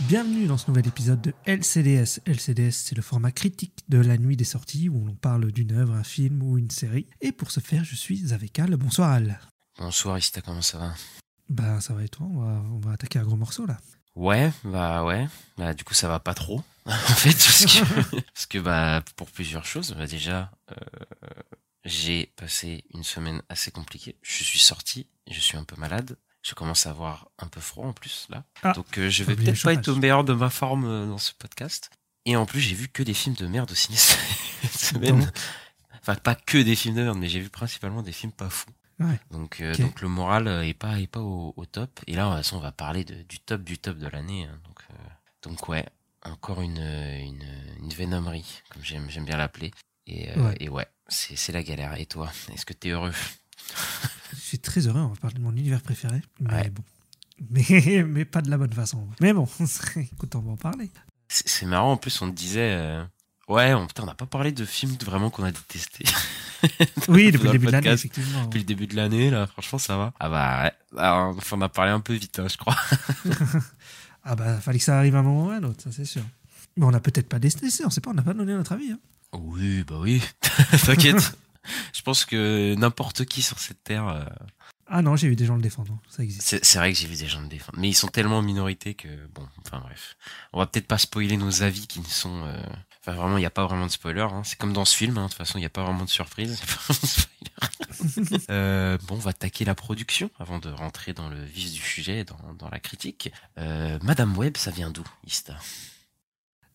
Bienvenue dans ce nouvel épisode de LCDS. LCDS, c'est le format critique de la nuit des sorties où l'on parle d'une œuvre, un film ou une série. Et pour ce faire, je suis avec Al. Bonsoir Al. Bonsoir Ista, comment ça va? Bah ça va et toi? On va, on va attaquer un gros morceau là. Ouais, bah ouais. Bah du coup ça va pas trop en fait parce que parce que bah pour plusieurs choses. Bah, déjà euh, j'ai passé une semaine assez compliquée. Je suis sorti, je suis un peu malade. Je commence à avoir un peu froid en plus là. Ah, Donc euh, je vais peut-être pas être au meilleur de ma forme euh, dans ce podcast. Et en plus j'ai vu que des films de merde au ciné cette semaine. Donc Enfin pas que des films de merde, mais j'ai vu principalement des films pas fous. Ouais. Donc, euh, donc le moral est pas est pas au, au top. Et là, de toute façon, on va parler de, du top du top de l'année. hein. Donc, euh, donc ouais, encore une une, une vénomerie, comme j'aime j'aime bien l'appeler. Et, euh, Ouais. et ouais, c'est c'est la galère. Et toi, est-ce que t'es heureux? Je suis très heureux, on va parler de mon univers préféré. Mais Ouais. bon. Mais, mais pas de la bonne façon. Mais bon, écoute, on va en parler. C'est marrant. En plus, on disait. euh, Ouais, on, n'a pas parlé de films vraiment qu'on a détestés. Oui, depuis le début de l'année, effectivement. Depuis le début de l'année, là, franchement, ça va. Ah bah, ouais. Alors, on a parlé un peu vite, hein, je crois. Ah bah, fallait que ça arrive à un moment ou à un autre, ça c'est sûr. Mais on n'a peut-être pas détesté, on sait pas, on n'a pas donné notre avis. hein. Oui, bah oui. T'inquiète. Je pense que n'importe qui sur cette terre, euh, Ah non, j'ai vu des gens le défendre, hein. ça existe. c'est c'est vrai que j'ai vu des gens le défendre, mais ils sont tellement en minorité que bon, enfin bref, on va peut-être pas spoiler nos avis qui ne sont, euh, enfin vraiment, il n'y a pas vraiment de spoiler. Hein. C'est comme dans ce film, hein. de toute façon, il n'y a pas vraiment de surprise. il y a pas vraiment de spoiler. euh, bon, on va attaquer la production avant de rentrer dans le vif du sujet, dans, dans la critique. Euh, Madame Web, ça vient d'où, Ista?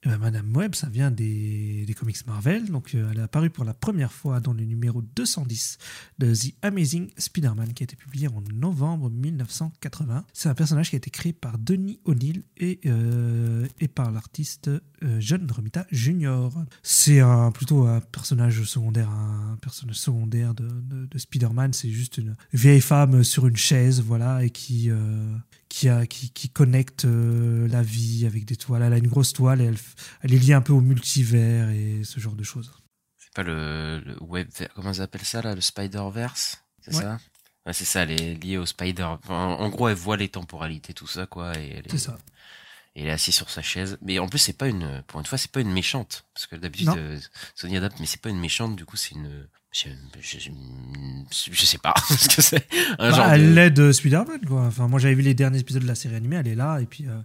Eh ben, Madame Web, ça vient des, comics Marvel. Donc, euh, elle est apparue pour la première fois dans le numéro 210 de The Amazing Spider-Man, qui a été publié en novembre 1980. C'est un personnage qui a été créé par Denis O'Neill et, euh, par l'artiste euh, John Romita Jr. C'est plutôt un personnage secondaire, un personnage secondaire de, de- de Spider-Man. C'est juste une vieille femme sur une chaise, voilà, et qui, qui, a, qui, qui connecte euh, la vie avec des toiles. Elle a une grosse toile et elle, elle est liée un peu au multivers et ce genre de choses. C'est pas le, le web, comment ils appellent ça là, le Spider-Verse, c'est Ouais. ça? Ouais, c'est ça, elle est liée au Spider. enfin, en, gros, elle voit les temporalités, tout ça, quoi, et elle est, C'est ça. et elle est assise sur sa chaise. Mais en plus, c'est pas une, pour une fois, c'est pas une méchante, parce que d'habitude, euh, Sony adapte, mais c'est pas une méchante. Du coup, c'est une, je, je, sais pas ce que c'est. Un Bah, genre elle de. l'aide euh, Spider-Man, quoi. Enfin, moi, j'avais vu les derniers épisodes de la série animée, elle est là, et puis, euh,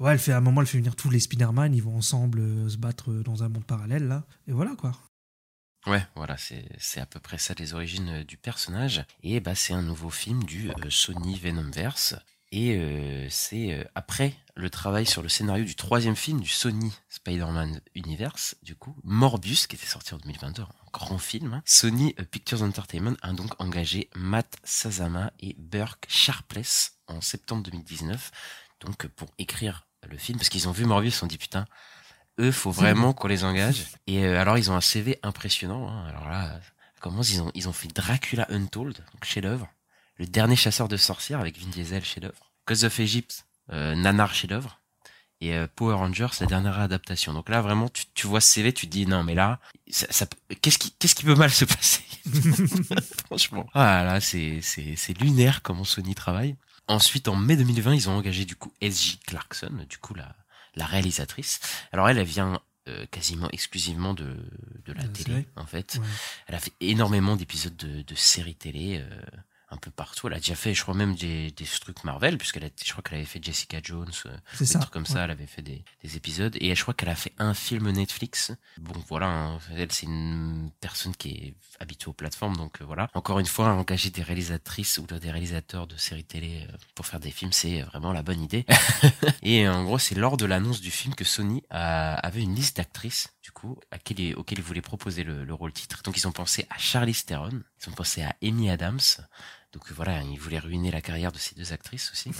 ouais, elle fait, à un moment, elle fait venir tous les Spider-Man, ils vont ensemble euh, se battre euh, dans un monde parallèle, là. Et voilà, quoi. Ouais, voilà, c'est à peu près ça les origines du personnage. Et bah c'est un nouveau film du euh, Sony Venomverse. Et euh, c'est euh, après le travail sur le scénario du troisième film du Sony Spider-Man Universe, du coup, Morbius, qui était sorti en 2022, un grand film. hein. Sony euh, Pictures Entertainment a donc engagé Matt Sazama et Burke Sharpless en septembre 2019, donc pour écrire le film, parce qu'ils ont vu Morbius, ils se sont dit putain, eux, faut vraiment qu'on les engage. Et euh, alors, ils ont un CV impressionnant. hein. Alors là, comment ils ont ils ont fait Dracula Untold, donc chef d'œuvre, le dernier chasseur de sorcières avec Vin Diesel chef d'œuvre, Cause of Egypt, euh, Nanar chef d'œuvre, et euh, Power Rangers la dernière adaptation. Donc là, vraiment, tu, tu vois ce CV, tu te dis non, mais là, ça, ça qu'est-ce qui qu'est-ce qui peut mal se passer? Franchement, ah là, c'est c'est c'est lunaire comment Sony travaille. Ensuite, en mai 2020, ils ont engagé du coup S.J. Clarkson, du coup la la réalisatrice. Alors elle, elle vient euh, quasiment exclusivement de, de la télé, en fait. Ouais. Elle a fait énormément d'épisodes de, de séries télé euh, un peu partout. Elle a déjà fait, je crois même, des, des trucs Marvel, puisqu'elle a, je crois qu'elle avait fait Jessica Jones, euh, des ça. trucs comme ça. Elle avait fait des, des épisodes. Et je crois qu'elle a fait un film Netflix. Bon, voilà, hein, elle, c'est une personne qui est habituée aux plateformes, donc euh, voilà. Encore une fois, engager des réalisatrices ou des réalisateurs de séries télé euh, pour faire des films, c'est vraiment la bonne idée. Et en gros, c'est lors de l'annonce du film que Sony a- avait une liste d'actrices, du coup, à auxquelles ils voulaient proposer le, le rôle titre. Donc ils ont pensé à Charlize Theron, ils ont pensé à Amy Adams, Donc voilà, il voulait ruiner la carrière de ces deux actrices aussi.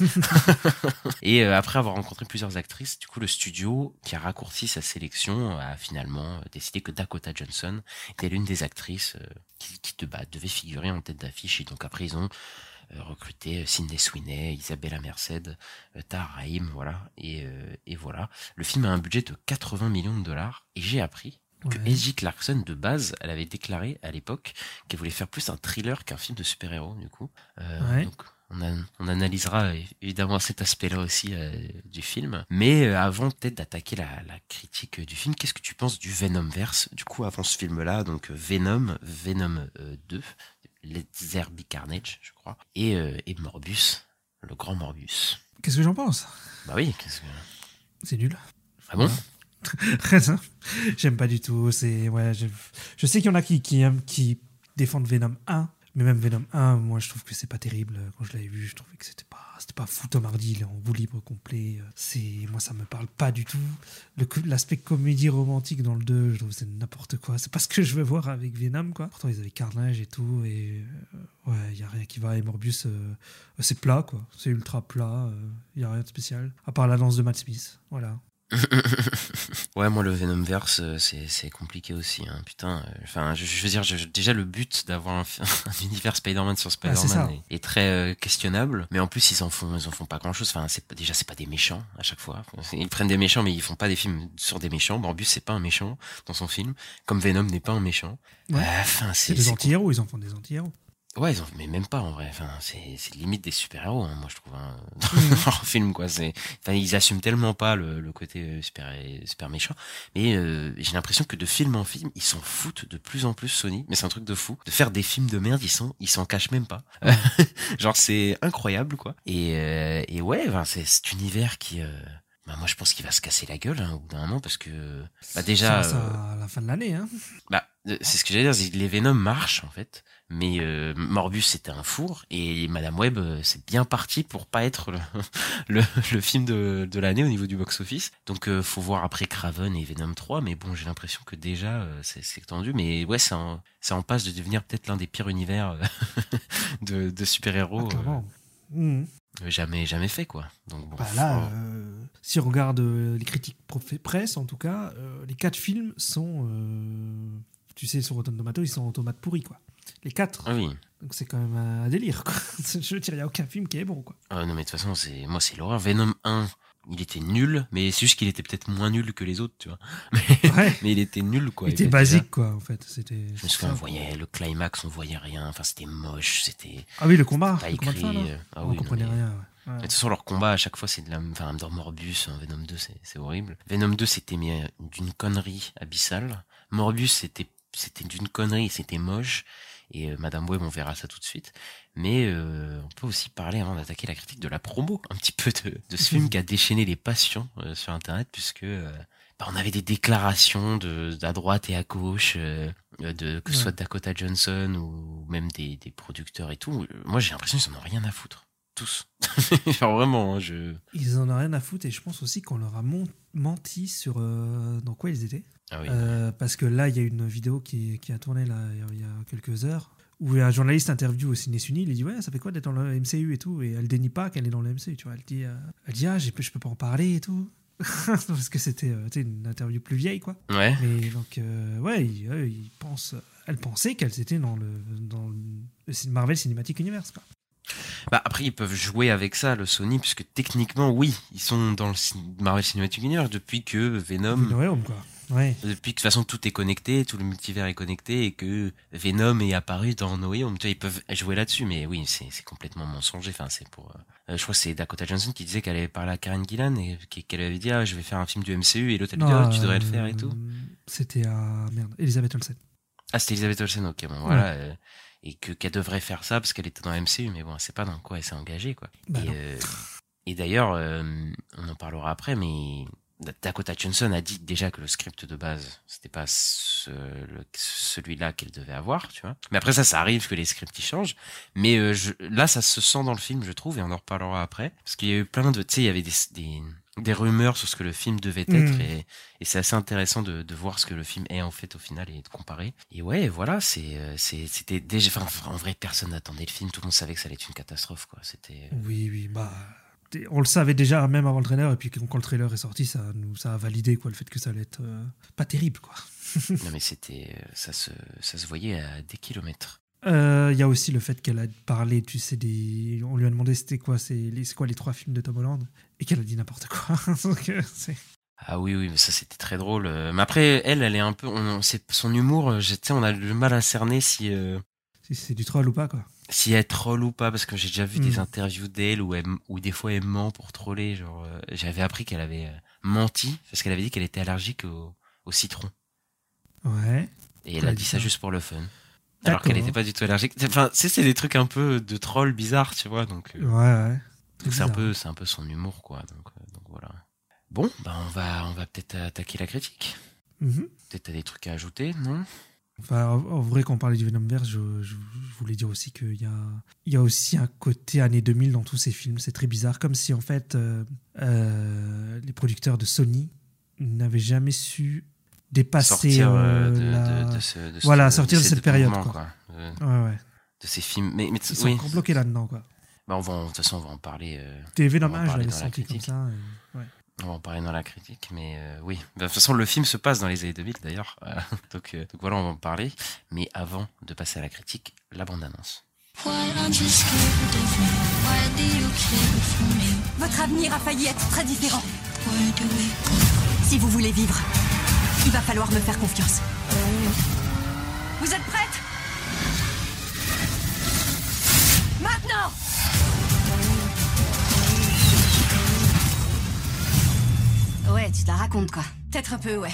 et euh, après avoir rencontré plusieurs actrices, du coup le studio qui a raccourci sa sélection a finalement décidé que Dakota Johnson était l'une des actrices euh, qui, qui de, bah, devait figurer en tête d'affiche. Et donc après ils ont euh, recruté Sidney Sweeney, Isabella Merced, euh, Tahar Rahim, voilà. Et, euh, et voilà. Le film a un budget de 80 millions de dollars. Et j'ai appris que Ouais. Clarkson, de base, elle avait déclaré à l'époque qu'elle voulait faire plus un thriller qu'un film de super-héros, du coup. Euh, Ouais. Donc, on, a- on analysera euh, évidemment cet aspect-là aussi euh, du film. Mais euh, avant peut-être d'attaquer la, la critique du film, qu'est-ce que tu penses du Venomverse Du coup, avant ce film-là, donc Venom, Venom euh, 2, Let's There Be Carnage, je crois, et, et Morbus, le grand Morbus. Qu'est-ce que j'en pense? Bah oui, qu'est-ce que... C'est nul. Ah bon? J'aime pas du tout. C'est ouais. Je, sais qu'il y en a qui qui qui défendent Venom 1, mais même Venom 1, moi je trouve que c'est pas terrible. Quand je l'avais vu, je trouvais que c'était pas c'était pas fou Tom Hardy, il est en bout libre complet. C'est moi ça me parle pas du tout. L'aspect comédie romantique dans le 2, je trouve c'est n'importe quoi. C'est pas ce que je veux voir avec Venom quoi. Pourtant ils avaient Carnage et tout et euh, ouais, il y a rien qui va et Morbius euh, c'est plat quoi. C'est ultra plat, il y a rien de spécial à part la danse de Matt Smith. Voilà. Ouais, moi le Venomverse, euh, c'est c'est compliqué aussi. Hein. Putain, euh, enfin, je, je veux dire, je- déjà le but d'avoir un, un univers Spider-Man sur Spider-Man est, est très euh, questionnable. Mais en plus, ils en font, ils en font pas grand-chose. Enfin, c'est pas- déjà c'est pas des méchants à chaque fois. Ils prennent des méchants, mais ils font pas des films sur des méchants. Morbus c'est pas un méchant dans son film, comme Venom n'est pas un méchant. Ouais. Enfin, C'est c'est des anti-héros, ils en font des anti-héros. Ouais, ils en, mais même pas en vrai. Enfin, c'est c'est limite des super-héros, hein, moi je trouve, hein, Mhm. dans leur film quoi. C'est, enfin, ils assument tellement pas le, le côté euh, super super méchant. Mais euh, j'ai l'impression que de film en film, ils s'en foutent de plus en plus Sony. Mais c'est un truc de fou. De faire des films de merde, ils s'en ils s'en cachent même pas. Genre c'est incroyable quoi. Et euh, et ouais, enfin, c'est cet univers qui euh, bah, moi je pense qu'il va se casser la gueule hein, au bout d'un moment parce que bah déjà Ça, ça, euh, à la fin de l'année. Hein. bah, euh, c'est ce que j'allais dire, les Venom marchent en fait, mais euh, Morbus c'était un four et Madame Web c'est bien parti pour pas être le, le, le film de, de l'année au niveau du box-office. Donc euh, faut voir après Craven et Venom 3, mais bon j'ai l'impression que déjà euh, c'est tendu, mais ouais c'est en, en passe de devenir peut-être l'un des pires univers de, de super-héros Ah. Jamais jamais fait quoi. Donc bon. Bah là, euh, si on regarde euh, les critiques presse, en tout cas, euh, les quatre films sont, euh, tu sais, sur Rotten Tomatoes, ils sont en tomates pourries, quoi. Les quatre. Ah oui. Donc c'est quand même un délire, quoi. Je veux dire, il n'y a aucun film qui est bon, quoi. Ah non mais de toute façon c'est moi c'est l'horreur. Venom 1 il était nul, mais c'est juste qu'il était peut-être moins nul que les autres, tu vois. Mais, Ouais. mais il était nul, quoi. Il était basique, quoi, en fait. C'était. Je me souviens, on voyait le climax, on voyait rien. Enfin, c'était moche, c'était Ah oui, le combat. pas le combat écrit. fin, euh, ah on oui, non, comprenait mais- rien. ouais. Ouais. De toute façon, leur combat à chaque fois, c'est de la. Enfin, dans Morbus, hein, Venom 2, c'est horrible. Venom 2, c'était mais d'une connerie abyssale. Morbus, c'était c'était d'une connerie, c'était moche. Et euh, Madame Web, on verra ça tout de suite. Mais euh, on peut aussi parler, avant d'attaquer la critique, de la promo, un petit peu de, de ce film qui a déchaîné les passions euh, sur Internet, puisque euh, bah, on avait des déclarations de à droite et à gauche, de que ce Ouais. soit Dakota Johnson ou même des, des producteurs et tout. Moi, j'ai l'impression qu'ils en ont rien à foutre. Tous. Genre vraiment, hein, je. Ils en ont rien à foutre et je pense aussi qu'on leur a menti sur dans quoi ils étaient. Ah oui. Euh, parce que là, il y a une vidéo qui, qui a tourné là, il y a quelques heures où un journaliste interview au Ciné Suni, il dit ouais ça fait quoi d'être dans le MCU et tout? Et elle dénie pas qu'elle est dans le MCU tu vois. Elle dit euh, elle dit ah je peux pas en parler et tout. Parce que c'était euh, une interview plus vieille quoi. Ouais. mais donc euh, ouais il, il pense elle pensait qu'elles étaient dans le dans le Marvel Cinematic Universe quoi. Bah après ils peuvent jouer avec ça le Sony puisque techniquement oui ils sont dans le Marvel Cinematic Universe depuis que Venom Home, quoi ouais. Depuis que de toute façon tout est connecté tout le multivers est connecté et que Venom est apparu dans No Way Home. Tu vois ils peuvent jouer là-dessus mais oui c'est complètement mensonger. Enfin c'est pour euh, je crois que c'est Dakota Johnson qui disait qu'elle avait parlé à Karen Gillan et qu'elle avait dit ah je vais faire un film du MCU et l'autre elle lui dit ah, tu devrais le euh, faire et tout. c'était à merde Elisabeth Olsen. Ah c'était Elizabeth Olsen ok bon voilà euh, et que qu'elle devrait faire ça parce qu'elle était dans MCU mais bon c'est pas dans quoi elle s'est engagée quoi. Bah et, euh, d'ailleurs, euh, on en parlera après, mais Dakota Johnson a dit déjà que le script de base, c'était pas ce- celui-là qu'elle devait avoir, tu vois. Mais après ça, ça arrive que les scripts ils changent. Mais euh, je, là, ça se sent dans le film, je trouve, et on en reparlera après, parce qu'il y a eu plein de, tu sais, il y avait des, des des rumeurs sur ce que le film devait être Mm. et, et c'est assez intéressant de, de voir ce que le film est en fait au final et de comparer. Et ouais, voilà, c'est euh, c'est- c'était déjà, enfin, en vrai, personne n'attendait le film, tout le monde savait que ça allait être une catastrophe, quoi. C'était. Oui, oui, bah. On le savait déjà même avant le trailer, et puis quand le trailer est sorti, ça, nous, ça a validé quoi, le fait que ça allait être euh, pas terrible. quoi. Non mais c'était, euh, ça se, ça se voyait à des kilomètres. Euh, Il y a aussi le fait qu'elle a parlé, tu sais, des... on lui a demandé c'était quoi, c'est quoi les trois films de Tom Holland, et qu'elle a dit n'importe quoi. Donc, Ah oui, oui, mais ça c'était très drôle. Mais après, elle, elle est un peu, on, c'est son humour. je- Tu sais, on a du mal à cerner si. euh, si c'est du troll ou pas, quoi. Si elle troll ou pas parce que j'ai déjà vu des interviews d'elle où, elle- où des fois elle ment pour troller genre euh, j'avais appris qu'elle avait euh, menti parce qu'elle avait dit qu'elle était allergique au, au citron. Ouais. et elle a dit ça juste pour le fun. Alors qu'elle n'était pas du tout allergique. Enfin tu sais c'est des trucs un peu de troll bizarres tu vois donc, euh, Ouais, ouais. C'est un bizarre. peu c'est un peu son humour quoi donc, euh, donc voilà. Bon bah on va on va peut-être attaquer la critique. Mhm. peut-être t'as des trucs à ajouter non? Enfin, en, vrai, quand on parlait du Venomverse, je, je, je voulais dire aussi qu'il y a, il y a aussi un côté années 2000 dans tous ces films. C'est très bizarre, comme si en fait euh, euh, les producteurs de Sony n'avaient jamais su dépasser sortir euh, de, la- de, de ce, de ce- Voilà, sortir de cette période, quoi. Ouais, ouais. de ces films mais, mais Ils sont oui bloqués là-dedans, quoi. bah on va en- de toute façon on va en parler T'es On va en Venom 1, je parler dans la comme ça. ouais. On va en parler dans la critique, mais euh, oui. De toute façon, le film se passe dans les années 2000 d'ailleurs. Donc, euh, donc voilà, on va en parler. Mais avant de passer à la critique, la bande-annonce. Votre avenir a failli être très différent. Si vous voulez vivre, il va falloir me faire confiance. Vous êtes prête? Maintenant Ouais, tu te la racontes quoi. Peut-être un peu, ouais.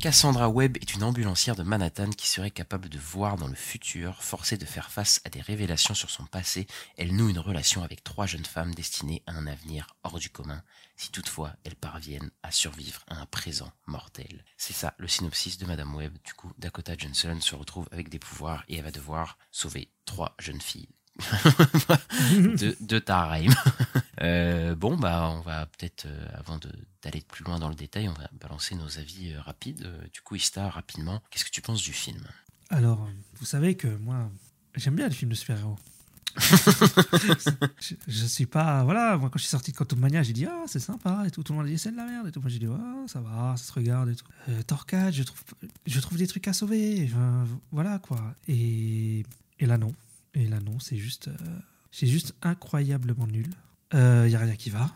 Cassandra Webb est une ambulancière de Manhattan qui serait capable de voir dans le futur, forcée de faire face à des révélations sur son passé. Elle noue une relation avec trois jeunes femmes destinées à un avenir hors du commun, si toutefois elles parviennent à survivre à un présent mortel. C'est ça le synopsis de Madame Webb. Du coup, Dakota Johnson se retrouve avec des pouvoirs et elle va devoir sauver trois jeunes filles. de, de Tarheim. Euh, bon, bah, on va peut-être, euh, avant de- d'aller plus loin dans le détail, on va balancer nos avis euh, rapides. Du coup, Ista, rapidement, qu'est-ce que tu penses du film? Alors, vous savez que moi, j'aime bien les films de super-héros. je, je suis pas. Voilà, moi, quand je suis sorti de Quantum Mania, j'ai dit, ah, c'est sympa et tout. Tout le monde a dit, c'est de la merde et tout. Moi, j'ai dit, ah, ça va, ça se regarde et tout. Euh, Thor 4, je trouve, je trouve des trucs à sauver. Enfin, voilà, quoi. Et, et là, non. Et là, non, c'est juste. euh, c'est juste incroyablement nul. Il y a rien qui va.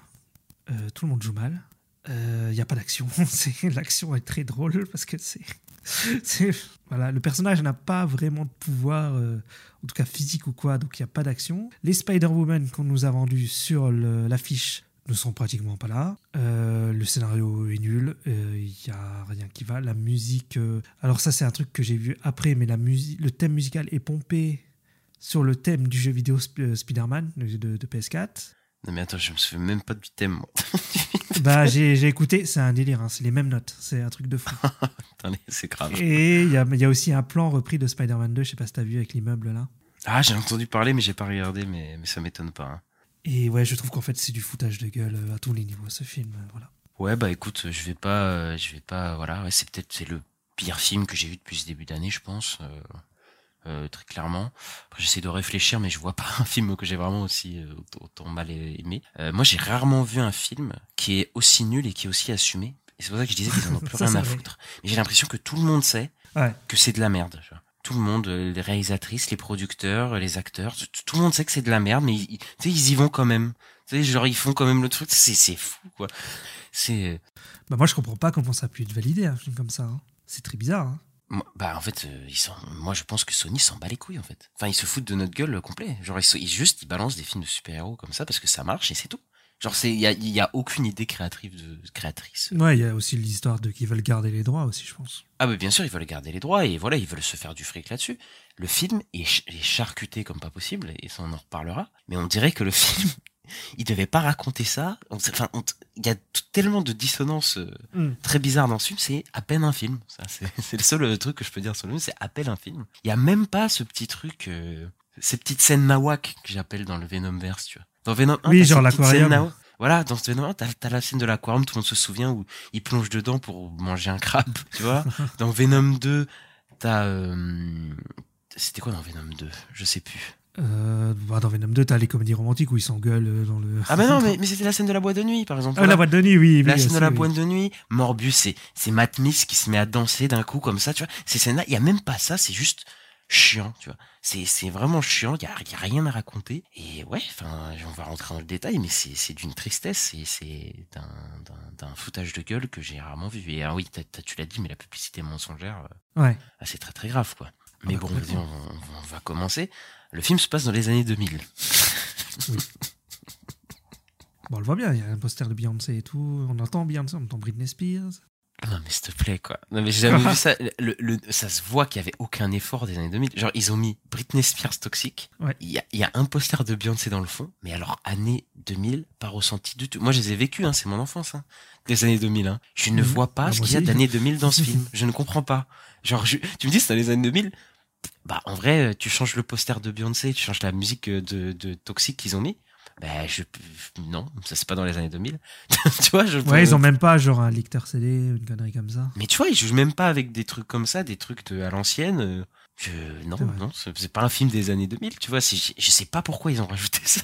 Euh, tout le monde joue mal. Il n'y a pas d'action. L'action est très drôle parce que c'est. Voilà, le personnage n'a pas vraiment de pouvoir, euh, en tout cas physique ou quoi, donc il n'y a pas d'action. Les Spider-Woman qu'on nous a vendus sur l'affiche ne sont pratiquement pas là. Euh, le scénario est nul, euh, il n'y a rien qui va. La musique, euh, alors ça c'est un truc que j'ai vu après, mais la musique, le thème musical est pompé sur le thème du jeu vidéo Sp- euh, Spider-Man de, de- de PS4. Non, mais attends, je me souviens même pas du thème, moi. Bah j'ai écouté, c'est un délire, hein, c'est les mêmes notes, c'est un truc de fou. C'est grave. Et il y a, y a aussi un plan repris de Spider-Man 2, je sais pas si t'as vu avec l'immeuble là. Ah, j'ai entendu parler, mais j'ai pas regardé, mais, mais ça m'étonne pas. hein. Et ouais, je trouve qu'en fait c'est du foutage de gueule euh, à tous les niveaux ce film. euh, Voilà. Ouais, bah écoute, je vais pas, je vais pas, voilà, ouais, c'est peut-être c'est le pire film que j'ai vu depuis ce début d'année, je pense, euh, euh, très clairement. Après, j'essaie de réfléchir, mais je vois pas un film que j'ai vraiment aussi euh, autant- mal aimé. Euh, moi, j'ai rarement vu un film qui est aussi nul et qui est aussi assumé. Et c'est pour ça que je disais qu'ils en ont plus Ça, rien à vrai. foutre. Mais j'ai l'impression que tout le monde sait Ouais. que c'est de la merde. tu vois. Tout le monde, euh, les réalisatrices, les producteurs, les acteurs, tout, le monde sait que c'est de la merde, mais ils, y vont quand même. Tu sais, genre ils font quand même le truc. C'est c'est fou, quoi. C'est Bah moi je comprends pas comment ça a pu être validé un film comme ça. hein. C'est très bizarre. hein. Bah en fait, euh, ils sont... moi je pense que Sony s'en bat les couilles en fait. Enfin ils se foutent de notre gueule euh, complet. Genre ils, se- ils juste ils balancent des films de super-héros comme ça parce que ça marche et c'est tout. Genre c'est il y a, il y a aucune idée créative de créatrice. Ouais, il y a aussi l'histoire de qu'ils veulent garder les droits aussi, je pense. Ah bah bien sûr ils veulent garder les droits et voilà ils veulent se faire du fric là-dessus. Le film est, ch- est charcuté comme pas possible et ça on en reparlera. Mais on dirait que le film il devait pas raconter ça. Enfin il y a tellement de dissonances. euh, Mm. très bizarre dans ce film, c'est à peine un film. Ça, c'est, le seul euh, truc que je peux dire sur le film, c'est à peine un film. Il y a même pas ce petit truc, euh, ces petites scènes nawak que j'appelle dans le Venomverse, tu vois. Dans Venom 1, Oui, genre l'aquarium. Voilà, dans ce Venom 1, t'as as la scène de l'aquarium, tout le monde se souvient, où il plonge dedans pour manger un crabe, tu vois. Dans Venom 2, t'as... euh, C'était quoi dans Venom 2 Je sais plus. Euh, bah, dans Venom 2, t'as les comédies romantiques où ils s'engueulent euh, dans le. Ah bah non, mais, mais c'était la scène de la boîte de nuit, par exemple. Ah, la boîte de nuit, oui. oui La scène aussi, de la oui. boîte de nuit, Morbius, c'est Matt Smith qui se met à danser d'un coup comme ça, tu vois. Ces scènes-là, il y a même pas ça, c'est juste chiant, tu vois. C'est vraiment chiant, il y a, y a rien à raconter. Et ouais, enfin, on va rentrer dans le détail, mais c'est c'est d'une tristesse et c'est d'un foutage de gueule que j'ai rarement vu. Et ah oui, t'as- t'as- tu l'as dit, mais la publicité mensongère, euh, Ouais. ah, c'est très très grave, quoi. Mais bon, on, va commencer. Le film se passe dans les années 2000. Bon, on le voit bien, il y a un poster de Beyoncé et tout. On entend Beyoncé, on entend Britney Spears. Non mais s'il te plaît quoi. Non mais j'ai jamais vu ça. Le, le- ça se voit qu'il y avait aucun effort des années 2000. Genre ils ont mis Britney Spears toxique. Ouais. Il y a, il y a un poster de Beyoncé dans le fond. Mais alors année 2000, pas ressenti du tout. Moi je les ai vécus, hein, c'est mon enfance. Hein, des années 2000. Hein. Je ne Mhm. vois pas Ah, ce qu'il y a aussi. d'années 2000 dans ce film. Je ne comprends pas. Genre je- tu me dis c'est dans les années 2000 Bah en vrai tu changes le poster de Beyoncé, tu changes la musique euh, de, de Toxic qu'ils ont mis. Bah je non, ça c'est pas dans les années 2000. tu vois, je Ouais, ils ont même pas genre un lecteur CD, une connerie comme ça. mais tu vois, ils jouent même pas avec des trucs comme ça, des trucs de, à l'ancienne. euh, Je, non, non, c'est pas un film des années 2000, tu vois. Je, je sais pas pourquoi ils ont rajouté ça.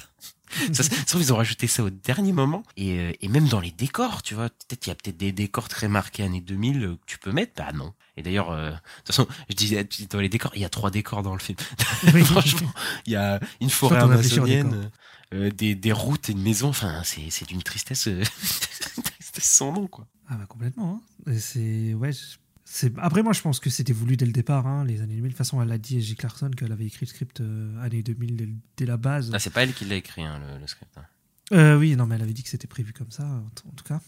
ça se ça se trouve, ils ont rajouté ça au dernier moment. Et, euh, et même dans les décors, tu vois. Peut-être il y a peut-être des décors très marqués années 2000 euh, que tu peux mettre. Bah non. Et d'ailleurs, euh, de toute façon, je disais dans les décors, il y a trois décors dans le film. Oui. Franchement, il y a une forêt amazonienne, euh, des, des routes et une maison. Enfin, c'est d'une tristesse, sans nom, quoi. Ah bah complètement. hein. C'est ouais. je- après moi je pense que c'était voulu dès le départ, hein, les années 2000. De toute façon, elle a dit J. Clarkson qu'elle avait écrit le script euh, années 2000 dès, dès la base. Ah, c'est pas elle qui l'a écrit, hein, le, le script. hein. Euh, oui, non, mais elle avait dit que c'était prévu comme ça, en, tout cas.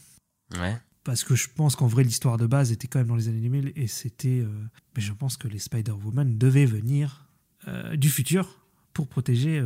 Ouais. Parce que je pense qu'en vrai, l'histoire de base était quand même dans les années 2000 et c'était. euh, mais je pense que les Spider-Woman devaient venir euh, du futur pour protéger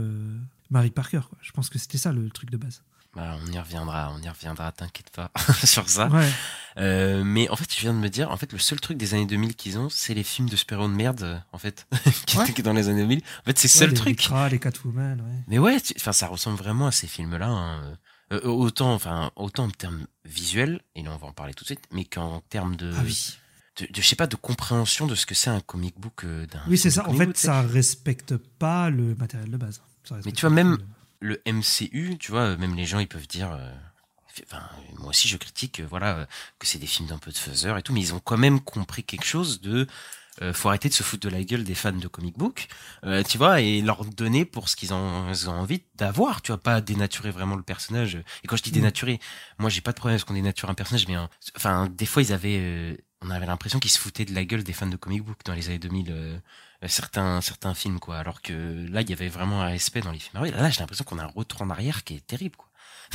Mary Parker. quoi. Je pense que c'était ça le truc de base. Bah, on y reviendra, on y reviendra, t'inquiète pas sur ça. Ouais. Euh, mais en fait, je viens de me dire, en fait, le seul truc des années 2000 qu'ils ont, c'est les films de super-héros de merde, euh, en fait, qui Ouais. étaient dans les années 2000. En fait, c'est le seul les, truc. Les Catwoman, ouais. Mais ouais, enfin, ça ressemble vraiment à ces films-là. hein. Euh, autant, enfin, autant en termes visuels, et là on va en parler tout de suite, mais qu'en termes de, Ah oui. de, de- je sais pas, de compréhension de ce que c'est un comic book euh, d'un. Oui, c'est ça. En fait, ça respecte pas le matériel de base. Mais tu vois, même le- MCU, tu vois, même les gens, ils peuvent dire. euh, Enfin, moi aussi, je critique, euh, voilà, euh, que c'est des films d'un peu de faiseur et tout, mais ils ont quand même compris quelque chose de. euh, faut arrêter de se foutre de la gueule des fans de comic book, euh, tu vois, et leur donner pour ce qu'ils ont, ont envie d'avoir, tu vois, pas dénaturer vraiment le personnage. Et quand je dis Mm. dénaturer, moi j'ai pas de problème à ce qu'on dénature un personnage, mais euh, enfin, des fois ils avaient, euh, on avait l'impression qu'ils se foutaient de la gueule des fans de comic book dans les années 2000. Euh, certains certains films quoi alors que là il y avait vraiment un respect dans les films Marvel. là j'ai l'impression qu'on a un retour en arrière qui est terrible quoi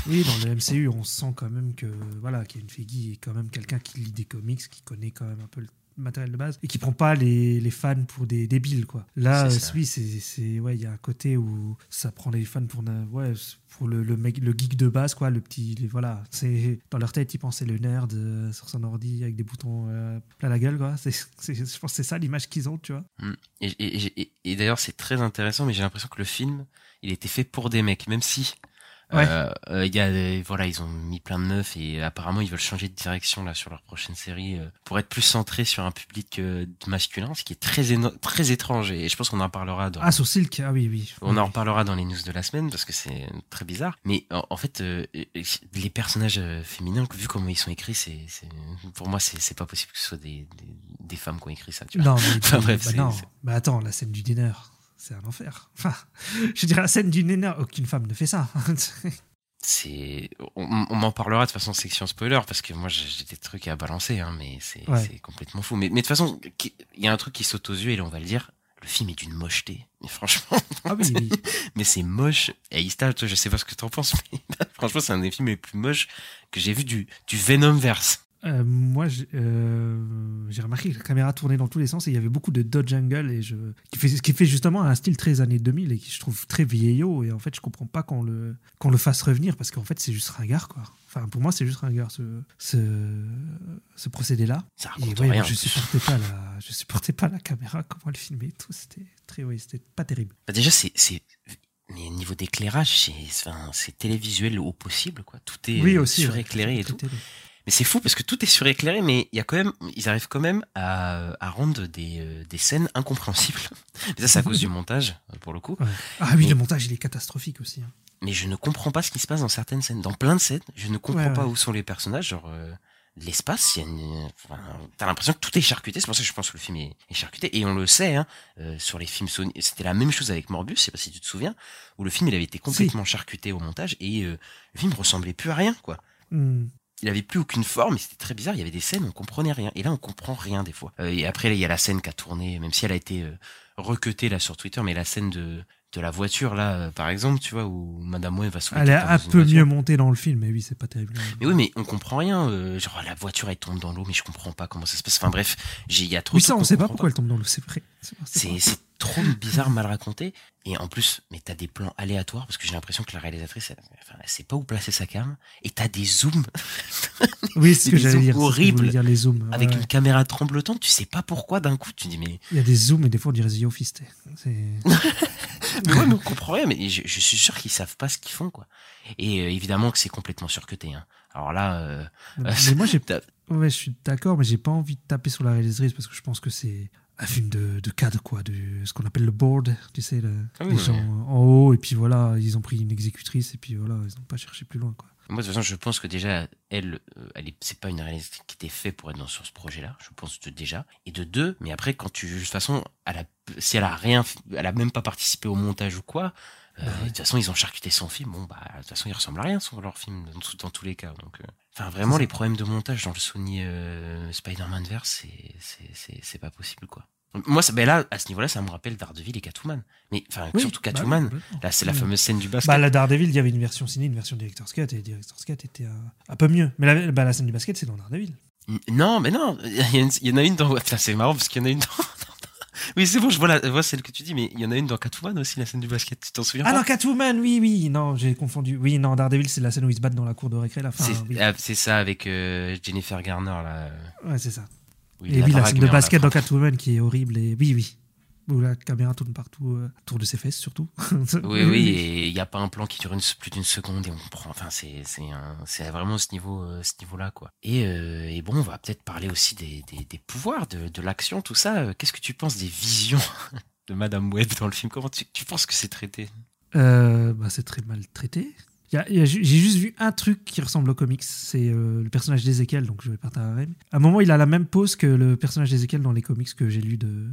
Oui, dans le MCU, on sent quand même que voilà, une Feige est quand même quelqu'un qui lit des comics, qui connaît quand même un peu le matériel de base et qui prend pas les, les fans pour des débiles quoi. Là, euh, oui, c'est ouais, il y a un côté où ça prend les fans pour na- ouais, pour le, le mec le geek de base quoi, le petit les- voilà, c'est dans leur tête ils pensaient le nerd euh, sur son ordi avec des boutons euh, plein la gueule quoi. C'est je pense c'est ça l'image qu'ils ont, tu vois. Mm. et, et, et, et d'ailleurs c'est très intéressant mais j'ai l'impression que le film il était fait pour des mecs même si Ouais. euh, euh, il y a des- voilà ils ont mis plein de meufs et apparemment ils veulent changer de direction là sur leur prochaine série euh, pour être plus centré sur un public euh, masculin ce qui est très très étrange et je pense qu'on en parlera dans Ah sur Silk, ah oui oui. On en reparlera dans les news de la semaine parce que c'est très bizarre. Mais en, en fait, euh, les personnages euh, féminins, vu comment ils sont écrits, c'est, pour moi, c'est, pas possible que ce soit des, des, des femmes qui ont écrit ça. Tu vois. Non, mais, Enfin, bref, bah non. Bah attends, la scène du dîner, c'est un enfer. Enfin, je dirais la scène du dîner, aucune femme ne fait ça. C'est, on, on m'en parlera de façon section spoiler parce que moi j'ai des trucs à balancer, hein, mais c'est, Ouais. complètement fou. Mais, mais de toute façon, il y a un truc qui saute aux yeux et là on va le dire. Le film est d'une mocheté. Mais franchement, ah oui, oui. mais c'est moche. Et Ista, toi, je sais pas ce que t'en penses, mais franchement, c'est un des films les plus moches que j'ai vu du, du Venomverse. Euh, moi, j'ai euh, j'ai remarqué que la caméra tournait dans tous les sens et il y avait beaucoup de dodge angle et je, qui, fait, qui fait justement un style très années 2000 et qui je trouve très vieillot. Et en fait, je comprends pas qu'on le, qu'on le fasse revenir parce qu'en fait, c'est juste ringard, quoi. Enfin, pour moi, c'est juste ringard ce, ce, ce procédé-là. Ça Et ouais, rien. je supportais pas la, je supportais pas la caméra, comment elle filmait tout. C'était très, oui, c'était pas terrible. Bah déjà, c'est, mais niveau d'éclairage, c'est, enfin, télévisuel au possible, quoi. Tout est Oui, ouais. suréclairé et tout. Mais c'est fou parce que tout est suréclairé, mais il y a quand même, ils arrivent quand même à, à rendre des, euh, des scènes incompréhensibles. Mais ça, c'est à cause du montage, pour le coup. Ouais. Ah oui, Mais- le montage, il est catastrophique aussi. hein. Mais je ne comprends pas ce qui se passe dans certaines scènes. Dans plein de scènes, je ne comprends Ouais, pas ouais. où sont les personnages. Genre, euh, l'espace, il y a une, enfin, t'as l'impression que tout est charcuté. C'est pour ça que je pense que le film est, est charcuté. Et on le sait, hein, euh, sur les films Sony, c'était la même chose avec Morbius, je sais pas si tu te souviens, où le film, il avait été complètement charcuté au montage et euh, le film ressemblait plus à rien, quoi. Hmm. Il avait plus aucune forme, et c'était très bizarre. Il y avait des scènes, on comprenait rien. Et là, on comprend rien des fois. Euh, et après, il y a la scène qui a tourné, même si elle a été euh, recutée là sur Twitter, mais la scène de, de la voiture là, euh, par exemple, tu vois, où Madame Wayne va sauver Elle est un peu mieux montée dans le film, mais oui, c'est pas terrible. Mais oui, mais on comprend rien. euh, genre la voiture elle tombe dans l'eau, mais je comprends pas comment ça se passe. Enfin bref, il y a trop. Oui, ça, on sait pas pourquoi elle tombe dans l'eau, c'est vrai. C'est trop bizarre, mal raconté. Et en plus, mais t'as des plans aléatoires parce que j'ai l'impression que la réalisatrice, elle, enfin, elle sait pas où placer sa cam. Et t'as des zooms Oui, c'est ce que j'allais dire. dire, les zooms. avec ouais. une caméra tremblotante. Tu sais pas pourquoi d'un coup. Tu dis mais Il y a des zooms et des fois on dirait The Office. C'est- Mais ouais, mais on comprend rien, mais je, je suis sûr qu'ils savent pas ce qu'ils font, quoi. Et euh, évidemment que c'est complètement surcuté. Hein. Alors là, euh, mais moi, j'ai Ouais, je suis d'accord, mais j'ai pas envie de taper sur la réalisatrice parce que je pense que c'est un film de, de cadre, quoi, de ce qu'on appelle le board, tu sais, le, Ah oui, les gens en haut, et puis voilà, ils ont pris une exécutrice, et puis voilà, ils n'ont pas cherché plus loin, quoi. moi de toute façon, je pense que déjà, elle, euh, elle c'est pas une réalisatrice qui était faite pour être dans sur ce projet-là. Je pense de déjà. Et de deux, mais après, quand tu, de toute façon, elle a, si elle a rien, elle a même pas participé au montage ou quoi. Euh. De toute façon, ils ont charcuté son film. Bon, bah, de toute façon, il ressemble à rien, son, leur film, dans, tous les cas. Donc, euh, enfin, vraiment, les problèmes de montage dans le Sony euh, Spider-Man verse, c'est, c'est, c'est, c'est pas possible, quoi. Moi, ça, ben là, à ce niveau-là, ça me rappelle Daredevil et Catwoman. Mais, enfin, Oui, surtout bah Catwoman. là, c'est la fameuse scène du basket. Bah, la Daredevil, il y avait une version ciné, une version Director's Cut, et Director's Cut était un peu mieux. Mais la, bah, la scène du basket, c'est dans Daredevil. Non, mais non, il y, en a une dans. C'est marrant parce qu'il y en a une dans. Oui, c'est bon, je vois, la, je vois celle que tu dis, mais il y en a une dans Catwoman aussi, la scène du basket. Tu t'en souviens Ah pas non, Catwoman, oui, oui, non, j'ai confondu. Oui, non, Daredevil, c'est la scène où ils se battent dans la cour de récré, la fin. C'est oui. ah, c'est ça avec euh, Jennifer Garner là. Ouais, c'est ça. et oui, la scène de basket dans. Catwoman qui est horrible, et oui, oui. Où la caméra tourne partout, euh, autour de ses fesses surtout. Oui, oui, et il n'y a pas un plan qui dure une, plus d'une seconde et on comprend. Enfin, c'est vraiment ce niveau euh, ce niveau-là quoi. Et, euh, et bon, on va peut-être parler aussi des, des, des pouvoirs, de, de l'action, tout ça. Euh, Qu'est-ce que tu penses des visions de Madame Web dans le film? Comment tu, tu penses que c'est traité? Bah, c'est très mal traité. J'ai juste vu un truc qui ressemble au comics, c'est euh, le personnage d'Ezekiel, donc je vais partir à. À un moment, il a la même pose que le personnage d'Ezekiel dans les comics que j'ai lu de,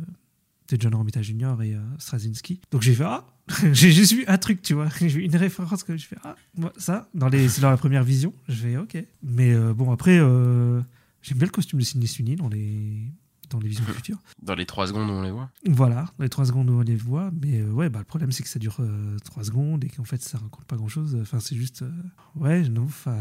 de John Romita Jr. et euh, Straczynski. Donc j'ai fait Ah J'ai juste vu un truc, tu vois. J'ai vu une référence que je fais Ah, moi, ça, dans les- c'est dans la première vision. Je fais Ok. Mais euh, bon, après, euh, j'aime bien le costume de Sidney Sweeney dans les, dans les visions futures. Dans les trois secondes où on les voit Voilà, dans les 3 secondes où on les voit. Mais euh, ouais, bah, le problème, c'est que ça dure 3 secondes et qu'en fait, ça raconte pas grand chose. Enfin, c'est juste. euh, ouais, non, enfin,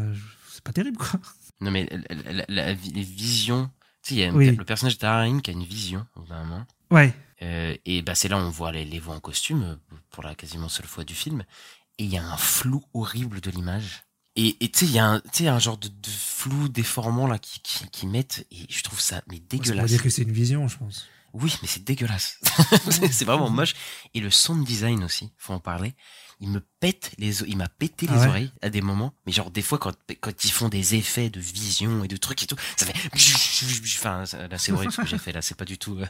c'est pas terrible, quoi. Non, mais la, la- la- les visions. Tu sais, il y a Oui. le personnage d'Arin qui a une vision, au bout d'un moment. Ouais, Euh, et bah, c'est là où on voit les, les voix en costume, euh, pour la quasiment seule fois du film. Et il y a un flou horrible de l'image. Et tu sais, il y a un, un genre de, de flou déformant là qui, qui, qui mettent. Et je trouve ça mais ça veut dégueulasse. dire que c'est une vision, je pense. Oui, mais c'est dégueulasse. c'est c'est vraiment moche. Et le sound design aussi, faut en parler. Il me pète les, il m'a pété Ah les ouais oreilles à des moments. Mais genre des fois quand quand ils font des effets de vision et de trucs et tout, ça fait. Enfin, là c'est horrible ce que j'ai fait. Là c'est pas du tout euh,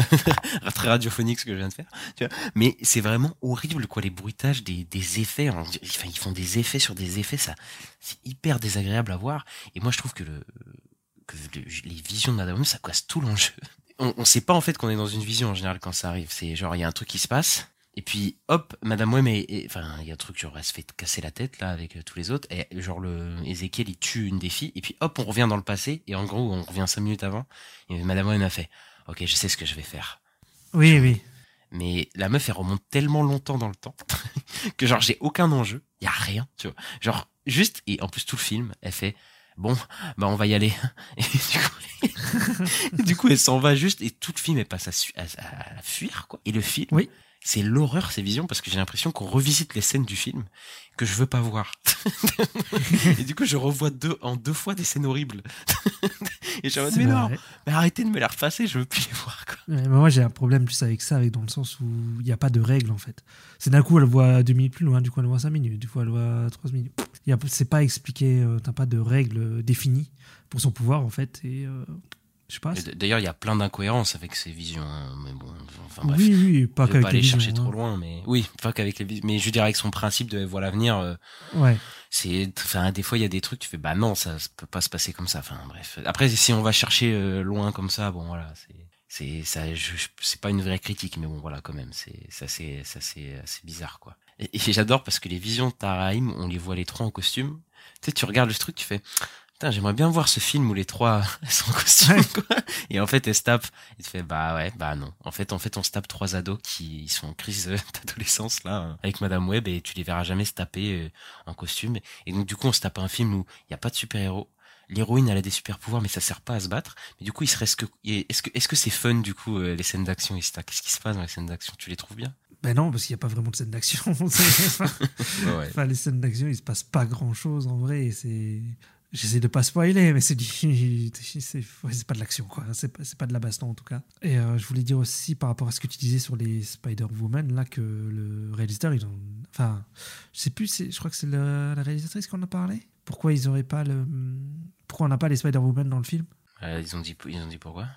très radiophonique ce que je viens de faire. Tu vois. Mais c'est vraiment horrible quoi les bruitages des des effets. Enfin, ils font des effets sur des effets. Ça, c'est hyper désagréable à voir. Et moi je trouve que le que le- les visions de Madame ça casse tout l'enjeu on, on sait pas en fait qu'on est dans une vision en général quand ça arrive. C'est genre il y a un truc qui se passe et puis hop, Madame Wem est, est- enfin il y a un truc genre elle se fait casser la tête là avec euh, tous les autres et genre le Ezekiel il tue une des filles et puis hop on revient dans le passé et en gros on revient cinq minutes avant et Madame Wem a fait ok je sais ce que je vais faire. Oui, oui. Mais la meuf elle remonte tellement longtemps dans le temps que genre j'ai aucun enjeu, y a rien, tu vois. Genre juste et en plus tout le film elle fait bon bah on va y aller et du coup, du coup elle s'en va juste et tout le film elle passe à- à fuir quoi. Et le film Oui. C'est l'horreur ces visions parce que j'ai l'impression qu'on revisite les scènes du film que je veux pas voir. et du coup je revois deux en deux fois des scènes horribles. et je me dis mais non mais arrêtez de me les repasser je veux plus les voir quoi. Mais moi, j'ai un problème plus avec ça, avec, dans le sens où il n'y a pas de règles, en fait. C'est d'un coup, elle voit deux minutes plus loin, du coup, elle voit cinq minutes, du coup, elle voit trois minutes. C'est pas expliqué, euh, t'as pas de règles euh, définies pour son pouvoir, en fait. Et euh, je D'ailleurs, il y a plein d'incohérences avec ces visions. hein, Mais bon, enfin bref. oui, oui, pas je vais qu'avec pas les aller visions, chercher hein. trop loin, mais oui, pas qu'avec les visions. Mais je dirais avec son principe de voir l'avenir, euh, Ouais. c'est, enfin, des fois il y a des trucs, tu fais, bah non, ça, ça peut pas se passer comme ça. Enfin bref. Après, si on va chercher euh, loin comme ça, bon voilà, c'est, c'est, ça, c'est pas une vraie critique, mais bon voilà quand même, c'est, ça c'est, ça c'est, c'est bizarre quoi. Et, et j'adore parce que les visions de Taraim, on les voit les trois en costume. Tu sais, tu regardes le truc, tu fais. J'aimerais bien voir ce film où les trois sont en costume, quoi. Et en fait, elles se tapent. Et tu fais, bah ouais, bah non. En fait, en fait, on se tape trois ados qui sont en crise euh, d'adolescence, là, euh, avec Madame Web, et tu les verras jamais se taper euh, en costume. Et donc, du coup, on se tape un film où il n'y a pas de super-héros. L'héroïne, elle a des super pouvoirs, mais ça sert pas à se battre. Mais du coup, il se reste que, est-ce que, est-ce que c'est fun, du coup, euh, les scènes d'action? Qu'est-ce qui se passe dans les scènes d'action? Tu les trouves bien? Ben non, parce qu'il n'y a pas vraiment de scène d'action. Ouais, les scènes d'action, il se passe pas grand chose en vrai. C'est. J'essaie de pas spoiler, mais c'est c'est pas de l'action, quoi. C'est pas, de la baston, en tout cas. Et euh, je voulais dire aussi, par rapport à ce que tu disais sur les Spider-Woman, là, que le réalisateur, ils ont... Enfin, je sais plus, je crois que c'est la réalisatrice qu'on a parlé. Pourquoi ils auraient pas le... Pourquoi on n'a pas les Spider-Woman dans le film? Euh, ils ont dit, ils ont dit pourquoi?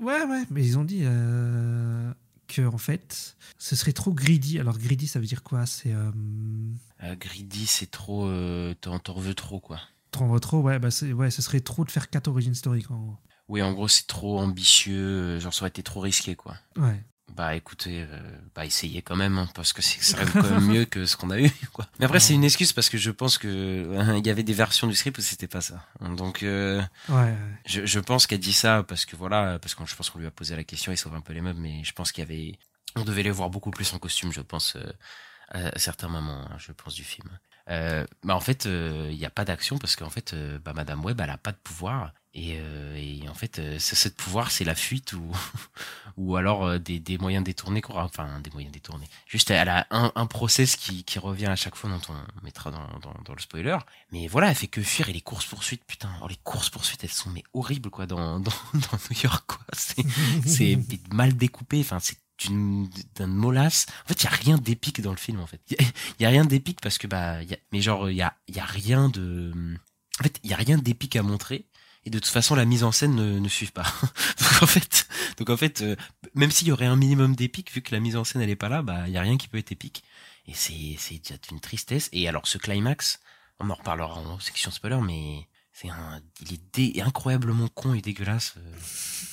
Ouais, ouais, mais ils ont dit euh, que, en fait, ce serait trop greedy. Alors, greedy, ça veut dire quoi? C'est... Euh, Greedy, c'est trop, t'en veux trop, quoi. Trop, trop, ouais, bah c'est- ouais, ce serait trop de faire 4 origines historiques, en gros. Oui, en gros, c'est trop ambitieux, euh, genre ça aurait été trop risqué, quoi. Ouais. Bah écoutez, euh, bah essayez quand même, hein, parce que c'est- ça reste quand même mieux que ce qu'on a eu, quoi. Mais après, c'est une excuse parce que je pense que euh, il y avait des versions du script où c'était pas ça. Donc, euh, Ouais, ouais. je, je pense qu'elle dit ça parce que voilà, parce que je pense qu'on lui a posé la question, il sauve un peu les meubles, mais je pense qu'il y avait, on devait les voir beaucoup plus en costume, je pense, euh, à certains moments, hein, je pense du film. Euh, bah en fait, euh, il n'y a pas d'action parce qu'en fait, euh, bah Madame Web, elle a pas de pouvoir. Et, euh, et en fait, euh, ce, pouvoir, c'est la fuite ou, ou alors euh, des, des moyens détournés, quoi. enfin des moyens détournés. Juste, elle a un, un process qui, qui revient à chaque fois dont on mettra dans, dans, dans le spoiler. Mais voilà, elle fait que fuir et les courses poursuites, putain. Alors les courses poursuites, elles sont mais horribles quoi dans dans, dans New York quoi. C'est mal découpé. Enfin c'est d'un molasse. En fait, il y a rien d'épique dans le film en fait. Il y, a- rien d'épique parce que bah y a, mais genre il y a y a rien de en fait, y a rien d'épique à montrer et de toute façon la mise en scène ne, ne suit pas. donc en fait, donc en fait euh, même s'il y aurait un minimum d'épique vu que la mise en scène elle est pas là, bah il y a rien qui peut être épique et c'est c'est déjà une tristesse et alors ce climax, on en reparlera en section spoiler mais c'est un il est dé- incroyablement con et dégueulasse euh,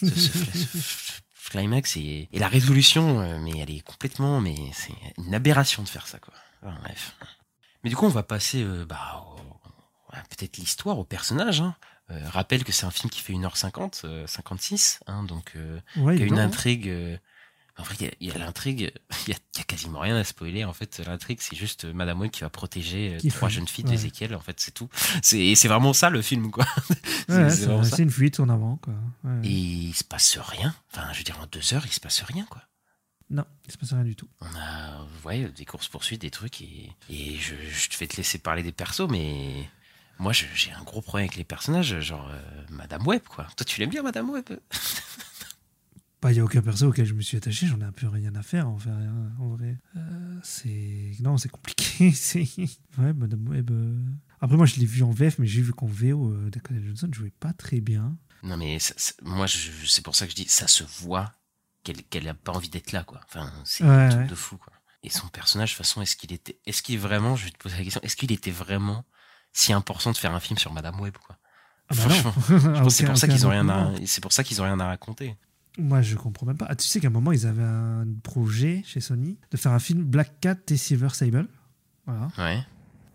ce- ce- ce climax et, et la résolution euh, mais elle est complètement mais c'est une aberration de faire ça quoi. Enfin, bref. Mais du coup on va passer euh, bah peut-être l'histoire au personnage hein. Euh, rappelle que c'est un film qui fait 1h50 euh, 56 hein, donc euh, Ouais, y a une intrigue. En vrai, il y a- l'intrigue. Il y y a quasiment rien à spoiler. En fait, l'intrigue, c'est juste euh, Madame Web qui va protéger euh, Qui trois jeunes filles ouais. d'Ézéchiel. En fait, c'est tout. C'est c'est vraiment ça le film, quoi. C'est- Ouais, c'est c'est vraiment ça. c'est une fuite en avant, quoi. Ouais. Et il se passe rien. Enfin, je veux dire, en deux heures, il se passe rien, quoi. Non, il se passe rien du tout. On a, ouais, des courses poursuites, des trucs, et, et je, je vais te laisser parler des persos, mais moi, je- j'ai un gros problème avec les personnages, genre euh, Madame Web, quoi. Toi, tu l'aimes bien, Madame Web? Bah, il n'y a aucun perso auquel je me suis attaché, j'en ai un peu rien à faire, en, fait, rien, en vrai. Euh, c'est. Non, c'est compliqué. c'est... Ouais, Madame Web. euh. Après, moi, je l'ai vu en VF, mais j'ai vu qu'en VO, euh, Dakota Johnson jouait pas très bien. Non, mais ça- moi, c'est pour ça que je dis, ça se voit qu'elle a pas envie d'être là, quoi. Enfin, c'est Ouais, un truc ouais. de fou, quoi. Et son personnage, de toute façon, est-ce qu'il était, est-ce qu'il vraiment, je vais te poser la question, est-ce qu'il était vraiment si important de faire un film sur Madame Web, quoi? Ah bah. Franchement, c'est pour ça qu'ils ont rien à, c'est pour ça qu'ils ont rien à raconter. Moi, je comprends même pas. Ah, tu sais qu'à un moment, ils avaient un projet chez Sony de faire un film Black Cat et Silver Sable. Voilà. Ouais.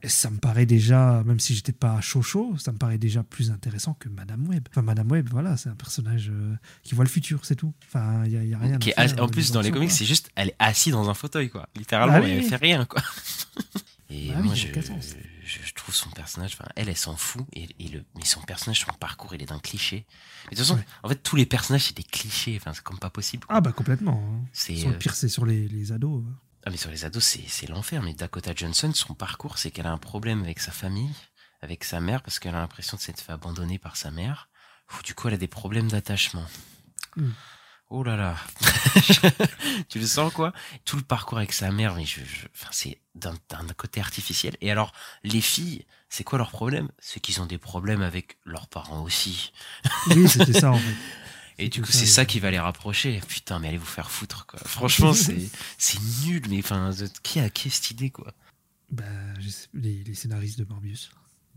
Et ça me paraît déjà, même si j'étais pas chaud chaud, ça me paraît déjà plus intéressant que Madame Web. Enfin, Madame Web, voilà, c'est un personnage euh, qui voit le futur, c'est tout. Enfin, il y, a- y a rien. Qui à est faire, assis- en plus, dans les comics, c'est juste, elle est assise dans un fauteuil, quoi. Littéralement, Bah oui, elle oui. fait rien, quoi. Et Bah oui, moi, ça je. Je, trouve son personnage, enfin, elle, elle s'en fout. Et, et le, mais son personnage, son parcours, il est d'un cliché. Mais de toute façon, en fait, tous les personnages, c'est des clichés. Enfin, c'est comme pas possible. Ah bah complètement. hein. C'est, Sur le euh, pire, c'est sur les, les ados. Ah, mais sur les ados, c'est, c'est l'enfer. Mais Dakota Johnson, son parcours, c'est qu'elle a un problème avec sa famille, avec sa mère, parce qu'elle a l'impression de s'être fait abandonner par sa mère. Ou du coup, elle a des problèmes d'attachement. Mm. Oh là là. tu le sens quoi? Tout le parcours avec sa mère, mais je, je- enfin, c'est d'un d'un côté artificiel. Et alors, les filles, c'est quoi leur problème? C'est qu'ils ont des problèmes avec leurs parents aussi. Oui, c'était ça en fait. Et du coup, c'est ça qui va les rapprocher. Putain, mais allez vous faire foutre, quoi. Franchement, c'est c'est nul, mais enfin, qui a qui cette idée, quoi? Bah, je sais- les, les scénaristes de Morbius.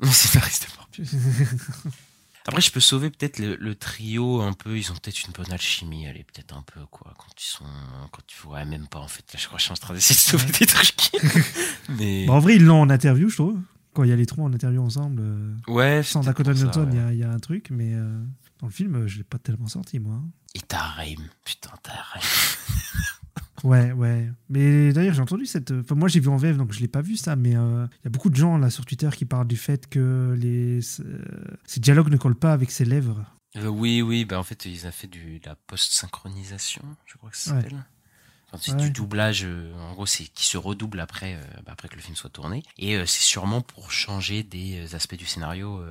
C'est pas resté Morbius. Après, je peux sauver peut-être le, le trio un peu. Ils ont peut-être une bonne alchimie. Allez, peut-être un peu, quoi. Quand ils sont. Quand tu vois, même pas, en fait. Là, je crois que je suis en train d'essayer de sauver des trucs. mais. Bon, en vrai, ils l'ont en interview, je trouve. Quand il y a les trois en interview ensemble, euh, ouais, sans Dakota Johnson, il y ouais. a- il y, a un truc, mais euh, dans le film, je l'ai pas tellement sorti, moi. Et t'as Raim. Putain, t'as Raim. Ouais, ouais. Mais d'ailleurs, j'ai entendu cette. Enfin, moi, j'ai vu en VF, donc je l'ai pas vu ça, mais euh, il y a beaucoup de gens là sur Twitter qui parlent du fait que les, euh, ces dialogues ne collent pas avec ses lèvres. Euh, oui, oui, bah en fait, ils ont fait du, de la post-synchronisation, je crois que ça Ouais. s'appelle. Enfin, c'est Ouais. du doublage, euh, en gros, c'est qui se redouble après, euh, bah, après que le film soit tourné. Et euh, c'est sûrement pour changer des euh, aspects du scénario.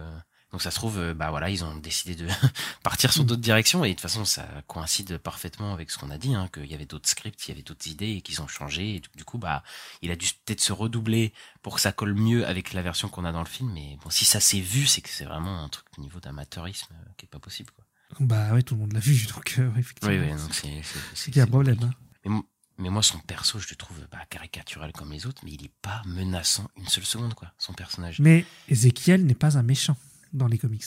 Donc ça se trouve, euh, bah voilà, ils ont décidé de partir sur Mm. d'autres directions. Et de toute façon, ça coïncide parfaitement avec ce qu'on a dit, hein, qu'il y avait d'autres scripts, il y avait d'autres idées et qu'ils ont changé. Et du, coup, bah, il a dû peut-être se redoubler pour que ça colle mieux avec la version qu'on a dans le film. Mais bon, si ça s'est vu, c'est que c'est vraiment un truc au niveau d'amateurisme euh, qui est pas possible. Quoi. Bah ouais, tout le monde l'a vu, donc euh, effectivement. Oui, oui, donc c'est c'est- un problème. hein. Mais, mais moi, son perso, je le trouve bah, caricatural comme les autres, mais il est pas menaçant une seule seconde, quoi, son personnage. Mais Ezekiel n'est pas un méchant dans les comics.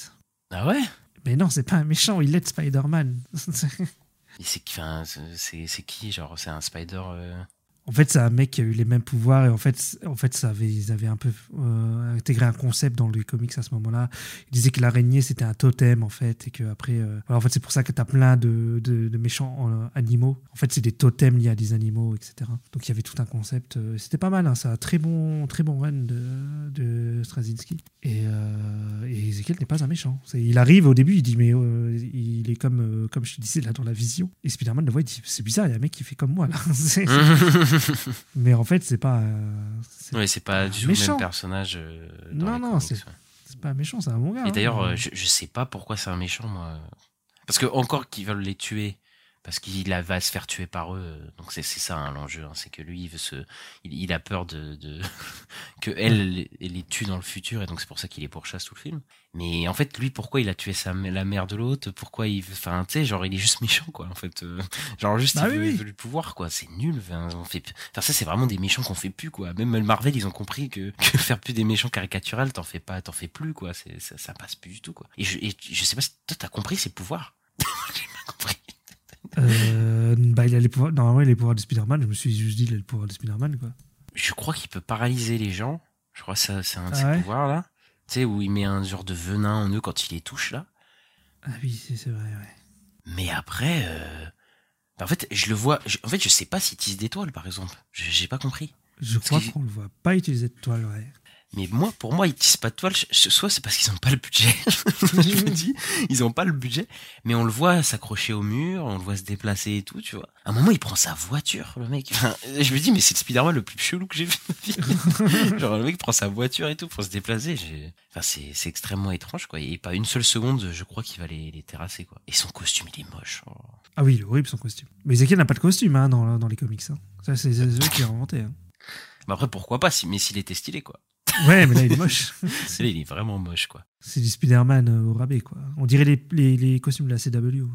Ah ouais? Mais non, c'est pas un méchant, il aide Spider-Man. C'est qui Genre, c'est un Spider. euh, En fait, c'est un mec qui a eu les mêmes pouvoirs et en fait, en fait ça avait, ils avaient un peu euh, intégré un concept dans les comics à ce moment-là. Ils disaient que l'araignée c'était un totem en fait et que après, euh, en fait, c'est pour ça que tu as plein de, de- méchants euh, animaux. En fait, c'est des totems liés à des animaux, etc. Donc il y avait tout un concept. c'était pas mal, hein, ça très bon, très bon run de, de Straczynski. Et, Ezekiel n'est pas un méchant. Il arrive au début, il dit mais il est comme, comme je te disais là dans la vision. Et Spider-Man le voit, il dit c'est bizarre, il y a un mec qui fait comme moi là. Mais en fait, c'est pas. euh, c'est Ouais, c'est pas du tout le même personnage. euh, dans Non, les non, c'est- ouais. c'est pas méchant, c'est un bon gars. Et hein. d'ailleurs, euh, je, je sais pas pourquoi c'est un méchant, moi. Parce que encore qu'ils veulent les tuer, parce qu'il va se faire tuer par eux. euh, Donc c'est ça hein, l'enjeu, hein, c'est que lui, il veut se, il, il a peur de, de que elle, les- elle les tue dans le futur, et donc c'est pour ça qu'il est pourchasse tout le film. Mais en fait, lui, pourquoi il a tué sa, la mère de l'autre? Pourquoi il, veut- enfin, tu sais, genre il est juste méchant, quoi. En fait, euh, genre juste Bah il, oui, veut, oui. il veut le pouvoir, quoi. C'est nul. On fait, enfin ça, c'est vraiment des méchants qu'on fait plus, quoi. Même Marvel, ils ont compris que, que faire plus des méchants caricaturels, t'en fais pas, t'en fais plus, quoi. C'est, ça, ça passe plus du tout, quoi. Et je, et je sais pas si toi t'as compris ses pouvoirs. Euh, bah, il a les pouvoirs. Normalement, il a les pouvoirs de Spider-Man. Je me suis juste dit, il a les pouvoirs de Spider-Man, quoi. Je crois qu'il peut paralyser les gens. Je crois que c'est un de Ah ses ouais pouvoirs là. Tu sais où il met un genre de venin en eux quand il les touche là. Ah oui, c'est vrai, ouais. Mais après, euh... bah, en fait, je le vois. je- En fait, je sais pas s'il tisse des toiles, par exemple. J'ai pas compris. Je crois qu'on le voit pas utiliser de toile, ouais. Mais moi, pour moi, ils tissent pas de toile. Soit c'est parce qu'ils ont pas le budget. je me dis, ils ont pas le budget. Mais on le voit s'accrocher au mur, on le voit se déplacer et tout, tu vois. À un moment, il prend sa voiture, le mec. Enfin, je me dis, mais c'est le Spider-Man le plus chelou que j'ai vu de ma vie. Genre, le mec prend sa voiture et tout pour se déplacer. Enfin, c'est, extrêmement étrange, quoi. Et pas une seule seconde, je crois qu'il va les, les terrasser, quoi. Et son costume, il est moche. Oh. Ah oui, il est horrible son costume. Mais Ezekiel n'a pas de costume hein, dans, dans les comics. hein. Ça, c'est c'est eux qui l'ont inventé. hein. Bah après, pourquoi pas, si, mais s'il était stylé, quoi. Ouais, mais là, il est moche. C'est il est vraiment moche, quoi. C'est du Spider-Man euh, au rabais, quoi. On dirait les, les, les costumes de la CW.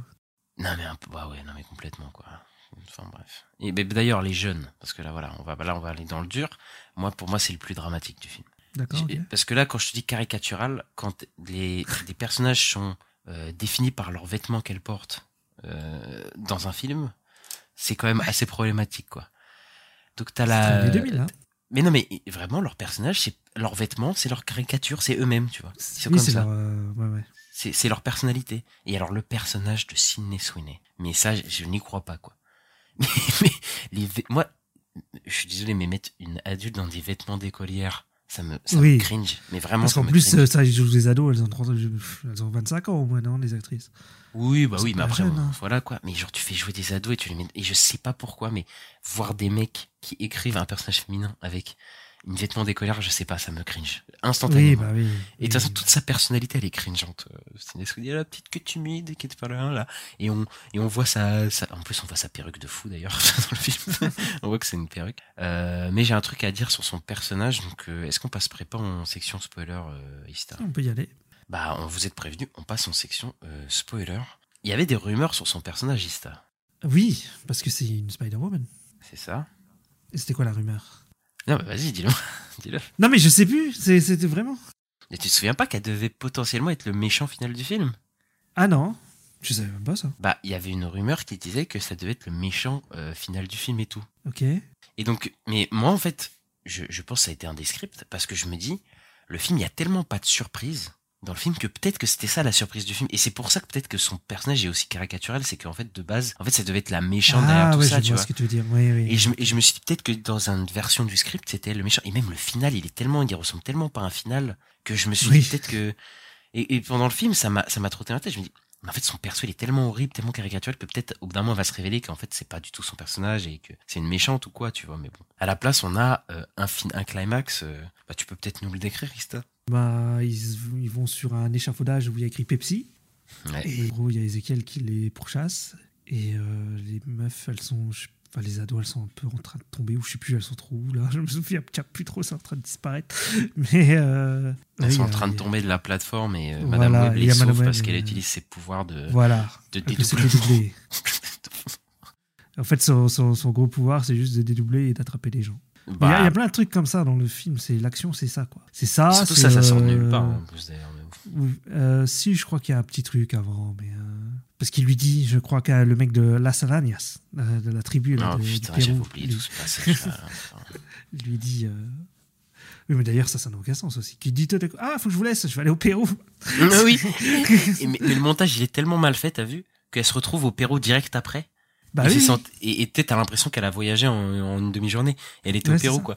Non mais un peu, bah ouais, non mais complètement quoi. Enfin bref. Et d'ailleurs les jeunes, parce que là voilà, on va là on va aller dans le dur. Moi pour moi c'est le plus dramatique du film. D'accord, ok. Et- Parce que là quand je te dis caricatural, quand les, les personnages sont euh, définis par leurs vêtements qu'elles portent euh, dans un film, c'est quand même assez problématique quoi. Donc t'as la. les 2000, hein. Mais non mais vraiment leurs personnages, c'est leurs vêtements, c'est leur caricature, c'est eux-mêmes tu vois. C'est Oui, comme ça. leur. euh, ouais, ouais. C'est, leur personnalité. Et alors le personnage de Sidney Sweeney. Mais ça, je, je n'y crois pas, quoi. Mais, mais les moi, je suis désolé, mais mettre une adulte dans des vêtements d'écolière, ça me, ça Oui. me cringe. Mais vraiment, Parce qu'en plus, ça, ils jouent des ados, elles ont, 30 elles ont 25 ans au moins, non, les actrices? Oui, bah oui, mais après, jeune, hein. voilà quoi. Mais genre, tu fais jouer des ados et tu les mets. Et je sais pas pourquoi, mais voir des mecs qui écrivent un personnage féminin avec une vêtement décollère, je sais pas, ça me cringe. Instantanément. Oui, bah oui. Et de toute façon, toute sa personnalité, elle est cringeante. Euh, C'est une il y a la petite queue timide qui est pas là, là. Et on, et on voit sa, sa- en plus, on voit sa perruque de fou, d'ailleurs, dans le film. on voit que c'est une perruque. Euh, mais j'ai un truc à dire sur son personnage, donc, euh, est-ce qu'on passerait pas en section spoiler, euh, Ista? On peut y aller. Bah, on vous êtes prévenu, on passe en section, euh, spoiler. Il y avait des rumeurs sur son personnage, Ista? Oui, parce que c'est une Spider-Woman. C'est ça? Et c'était quoi la rumeur? Non, bah, vas-y, dis-le. dis-le. Non, mais je sais plus. c'est- C'était vraiment. Et tu te souviens pas qu'elle devait potentiellement être le méchant final du film? Ah non, je savais même pas ça. Bah, il y avait une rumeur qui disait que ça devait être le méchant euh, final du film et tout. Ok. Et donc, mais moi, en fait, je, je pense que ça a été un des scripts parce que je me dis, le film, il y a tellement pas de surprise dans le film que peut-être que c'était ça la surprise du film. Et c'est pour ça que peut-être que son personnage est aussi caricaturel, c'est qu'en fait, de base, en fait, ça devait être la méchante derrière ah tout ouais, ça, je tu vois ce que tu veux dire. Oui, oui. Et je, me- et je me suis dit peut-être que dans une version du script, c'était le méchant. Et même le final, il est tellement, il ressemble tellement pas à un final que je me suis Oui. dit peut-être que. Et, et pendant le film, ça m'a, ça m'a trotté dans la tête. Je me dis, en fait, son perso, il est tellement horrible, tellement caricatural que peut-être au bout d'un moment, on va se révéler qu'en fait, c'est pas du tout son personnage et que c'est une méchante ou quoi, tu vois. Mais bon. À la place, on a euh, un, fin, un climax. euh, bah, tu peux peut-être nous le décrire, Ista Bah, ils, ils vont sur un échafaudage où il y a écrit Pepsi. Ouais. Et en gros, il y a Ezekiel qui les pourchasse. Et euh, les meufs, elles sont. je- Enfin, les ados, elles sont un peu en train de tomber, ou je sais plus, elles sont trop où là. Je me souviens plus trop, c'est en train de disparaître. Mais. Euh, Elles sont en a- train de a- tomber de la plateforme et euh, Voilà, Madame Web les sauve parce qu'elle euh, utilise ses pouvoirs de, Voilà. de dédoublé. En fait, son, son- son gros pouvoir, c'est juste de dédoubler et d'attraper les gens. Il y a- Bah, il y, a plein de trucs comme ça dans le film. C'est l'action, c'est ça quoi. C'est ça. surtout ça, ça sort de euh, nulle part en plus d'ailleurs. mais euh, si, je crois qu'il y a un petit truc avant, mais euh, parce qu'il lui dit, je crois que le mec de Las Arañas, euh, de la tribu là, Oh de- du putain, Pérou, oublié lui, tout ce passage-là. lui dit. euh, Oui, mais d'ailleurs, ça, ça n'a aucun sens aussi. Qui dit tout d'un coup, Ah, faut que je vous laisse, je vais aller au Pérou. Ah oui. Mais, mais le montage, il est tellement mal fait, t'as vu, qu'elle se retrouve au Pérou direct après. Bah et oui. sent- et t'as l'impression qu'elle a voyagé en, en une demi-journée. Elle était Ouais, au Pérou, quoi.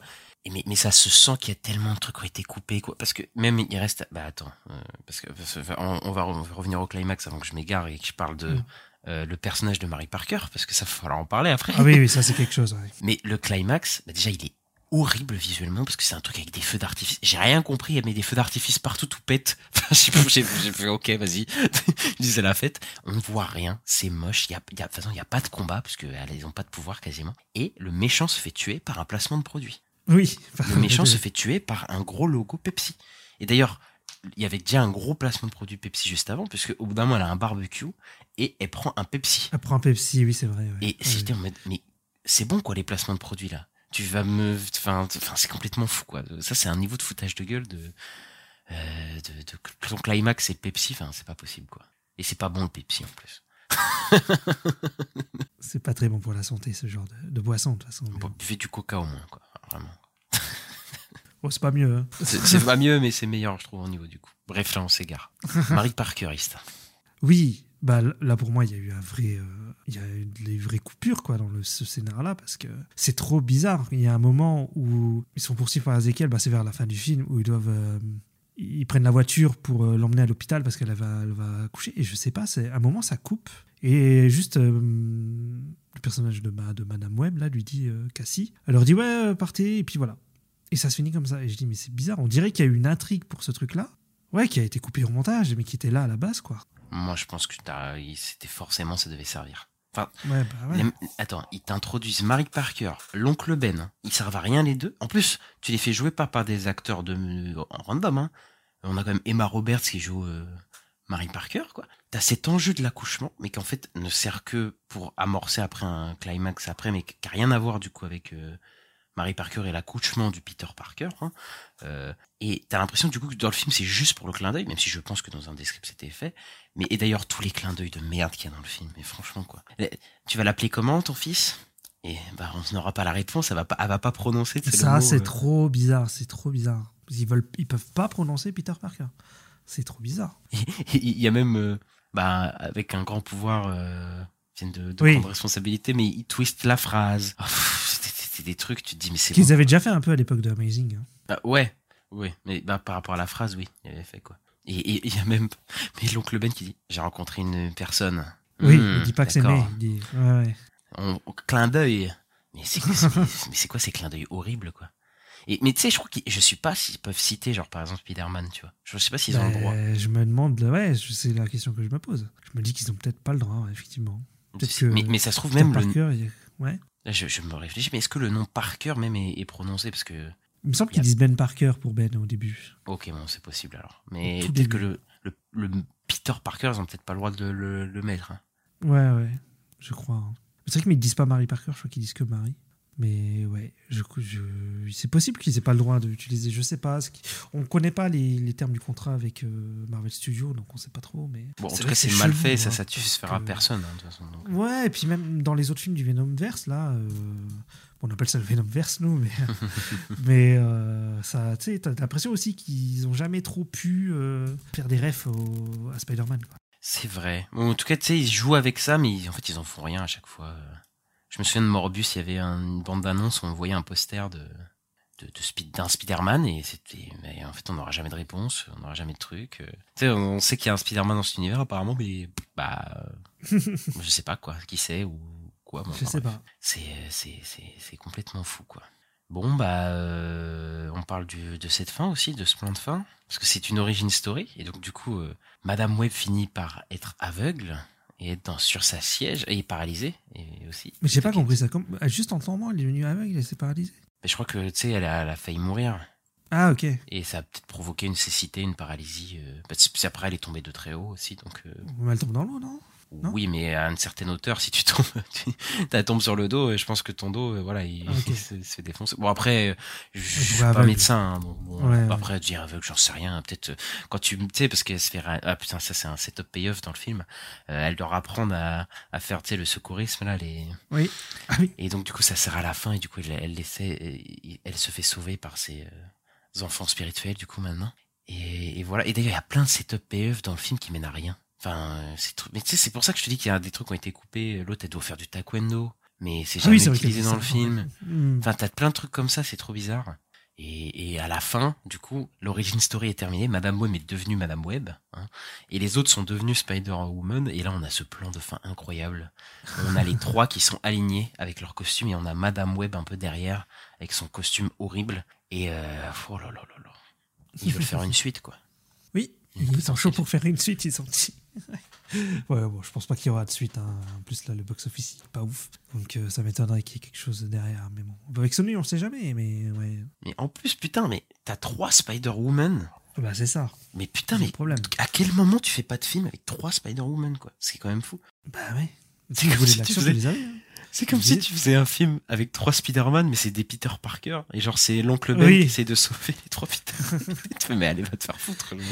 Mais, mais ça se sent qu'il y a tellement de trucs qui ont été coupés, quoi. Parce que même il reste. Bah attends, euh, parce que parce que, on, on va re- revenir au climax avant que je m'égare et que je parle de Mm. euh, le personnage de Mary Parker, parce que ça va falloir en parler après. Ah oui, oui, ça c'est quelque chose. ouais. Mais le climax, bah déjà, il est horrible visuellement parce que c'est un truc avec des feux d'artifice. J'ai rien compris, elle met des feux d'artifice partout, tout pète. Enfin, j'ai- fait ok, vas-y. Je dis c'est la fête. On voit rien, c'est moche. Il y a, il y a, de toute façon, il y a pas de combat parce qu'elles ont pas de pouvoir quasiment. Et le méchant se fait tuer par un placement de produit. Oui. Le méchant se fait tuer par un gros logo Pepsi. Et d'ailleurs, il y avait déjà un gros placement de produit Pepsi juste avant, puisque au bout d'un moment, elle a un barbecue et elle prend un Pepsi. Elle prend un Pepsi, oui, c'est vrai. ouais. Et j'étais en mode, mais c'est bon quoi les placements de produits là. Tu vas me, enfin, c'est complètement fou quoi. Ça c'est un niveau de foutage de gueule de, euh, de, climax et le Pepsi, enfin c'est pas possible quoi. Et c'est pas bon le Pepsi en plus. C'est pas très bon pour la santé, ce genre de, de boisson, de toute façon. bon. buvez du Coca au moins quoi, vraiment. Oh, c'est pas mieux. hein. C'est pas mieux mais c'est meilleur je trouve au niveau du coup. Bref là on s'égare. Marie Parker Ista. Oui, bah là pour moi il y a eu un vrai, euh, il y a eu des vraies coupures quoi dans le, ce scénario-là parce que c'est trop bizarre. Il y a un moment où ils sont poursuivis par Ezekiel, bah c'est vers la fin du film où ils doivent, euh, ils prennent la voiture pour euh, l'emmener à l'hôpital parce qu'elle va, elle va coucher et je sais pas, c'est un moment ça coupe et juste le personnage de, ma, de Madame Webb là lui dit euh, Cassie, elle leur dit ouais euh, partez et puis voilà et ça se finit comme ça et je dis mais c'est bizarre, on dirait qu'il y a eu une intrigue pour ce truc-là. Ouais, qui a été coupé au montage, mais qui était là à la base, quoi. Moi je pense que c'était forcément ça devait servir. Enfin, Ouais, bah ouais. Les- Attends, ils t'introduisent Marie Parker, l'oncle Ben. Ils servent à rien les deux. En plus, tu les fais jouer pas par des acteurs de en random. Hein. On a quand même Emma Roberts qui joue euh, Marie Parker, quoi. T'as cet enjeu de l'accouchement, mais qui en fait ne sert que pour amorcer après un climax après, mais qui a rien à voir du coup avec euh, Marie Parker et l'accouchement du Peter Parker. Hein. Euh, et t'as l'impression du coup que dans le film c'est juste pour le clin d'œil, même si je pense que dans un des scripts c'était fait. Mais et d'ailleurs tous les clins d'œil de merde qu'il y a dans le film. Mais franchement quoi. Eh, Tu vas l'appeler comment ton fils? Et bah on n'aura pas la réponse. Elle va pas, elle va pas prononcer. Ça, c'est euh. trop bizarre, c'est trop bizarre. Ils veulent, ils peuvent pas prononcer Peter Parker. C'est trop bizarre. Il y a même, euh, bah, avec un grand pouvoir, euh, viennent de, de Oui. prendre responsabilité, mais ils twistent la phrase. Oh, C'était des trucs, tu te dis, mais c'est Qu'ils bon. avaient déjà fait un peu à l'époque de Amazing. hein. Bah, ouais, ouais, mais bah, par rapport à la phrase, oui, il avait fait quoi. Et il y a même, mais l'oncle Ben qui dit, j'ai rencontré une personne. Oui, Hmm, il dit pas que c'est dit, ouais, ouais. On- on- clin d'œil. Mais c'est quoi, c'est- mais c'est quoi ces clins d'œil horribles, quoi? Et, mais tu sais, je crois que je suis pas s'ils peuvent citer, genre par exemple Spider-Man, tu vois. Je sais pas s'ils ont le droit. Ben, Je me demande, ouais, c'est la question que je me pose. Je me dis qu'ils ont peut-être pas le droit, effectivement. Que mais, mais ça se trouve même le. Parker, a- ouais. Là, je, je me réfléchis, mais est-ce que le nom Parker même est, est prononcé? Parce que. Il me semble qu'ils a- disent Ben Parker pour Ben au début. Ok, bon, c'est possible alors. Mais peut-être que le, le, le Peter Parker, ils ont peut-être pas le droit de le, le mettre. hein. Ouais, ouais, je crois. hein. C'est vrai qu'ils ne disent pas Marie Parker, je crois qu'ils disent que Marie. Mais ouais, je, je, c'est possible qu'ils aient pas le droit d'utiliser, je sais pas. On connaît pas les, les termes du contrat avec euh, Marvel Studios, donc on sait pas trop. Mais Bon, en tout cas, c'est mal fait, ça hein, satisfera que- personne, hein, de toute façon. donc. Ouais, et puis même dans les autres films du Venomverse, là, euh, on appelle ça le Venomverse, nous, mais, mais euh, ça, tu sais, t'as l'impression aussi qu'ils ont jamais trop pu faire des refs au- à Spider-Man. quoi. C'est vrai. Bon, en tout cas, tu sais, ils jouent avec ça, mais ils- en fait, ils en font rien à chaque fois. Je me souviens de Morbus, il y avait une bande d'annonces où on voyait un poster de, de, de Speed- d'un Spider-Man et c'était, mais en fait, on n'aura jamais de réponse, on n'aura jamais de truc. euh. Tu sais, on sait qu'il y a un Spider-Man dans cet univers apparemment, mais bah, euh, je sais pas quoi, qui c'est ou quoi. bon, Je sais bref. pas. C'est, c'est, c'est, c'est complètement fou, quoi. Bon, bah, euh, on parle du, de cette fin aussi, de ce plan de fin, parce que c'est une origin story, et donc du coup, euh, Madame Web finit par être aveugle et être dans, sur sa siège et paralysée et aussi. Mais j'ai pas compris ça. Comme, juste en tombant, il est venu aveugle, il s'est paralysé. Mais je crois que tu sais, elle a, elle a failli mourir Ah, ok. et ça a peut-être provoqué une cécité, une paralysie. euh, parce que après, elle est tombée de très haut aussi, donc. euh, Mais elle tombe dans l'eau, non? Non oui, mais à une certaine hauteur, si tu tombes, tu elle tombe sur le dos, je pense que ton dos, euh, voilà, il, Ah, il se, défoncer. Bon après, euh, je, je suis pas aveugle. médecin, hein, donc bon, Ouais, ouais. après dire aveugle, j'en sais rien. Peut-être euh, quand tu, tu sais, parce qu'elle se fait, ah putain, ça c'est un setup payoff dans le film. Euh, elle doit apprendre à, à faire, tu sais, le secourisme là, les. Oui. Ah oui. Et donc du coup, ça sert à la fin et du coup, elle, elle essaie, elle, elle se fait sauver par ses euh, enfants spirituels du coup maintenant. Et, et voilà. Et d'ailleurs, il y a plein de setup payoff dans le film qui mènent à rien. Enfin, c'est tr- mais tu sais, c'est pour ça que je te dis qu'il y a des trucs qui ont été coupés. L'autre, elle doit faire du taekwondo, mais c'est Ah jamais oui, c'est vrai utilisé dans le film. Hmm. Enfin, t'as plein de trucs comme ça, c'est trop bizarre. Et, et à la fin, du coup, l'origin story est terminée. Madame Web est devenue Madame Web, hein, et les autres sont devenus Spider-Woman. Et là, on a ce plan de fin incroyable. On a les trois qui sont alignés avec leur costume, et on a Madame Web un peu derrière avec son costume horrible. Et euh, oh là là là là, ils veulent faire une suite, quoi. Oui, ils sont chauds pour faire une suite, ils sont dit. Ouais, bon, je pense pas qu'il y aura de suite. hein. En plus, là, le box-office, il est pas ouf. Donc, euh, ça m'étonnerait qu'il y ait quelque chose derrière. Mais bon, avec Sony, on sait jamais. Mais ouais, Mais en plus, putain, mais t'as trois Spider-Woman. bah, c'est ça. Mais putain, mais problème. à quel moment tu fais pas de film avec trois Spider-Woman, quoi? C'est quand même fou. Bah ouais. C'est comme si tu faisais- hein. C'est comme Vous si êtes- tu faisais un film avec trois Spider-Man, mais c'est des Peter Parker. Et genre, c'est l'oncle Ben Oui. qui essaie de sauver les trois Peter. mais allez, va te faire foutre. Ah,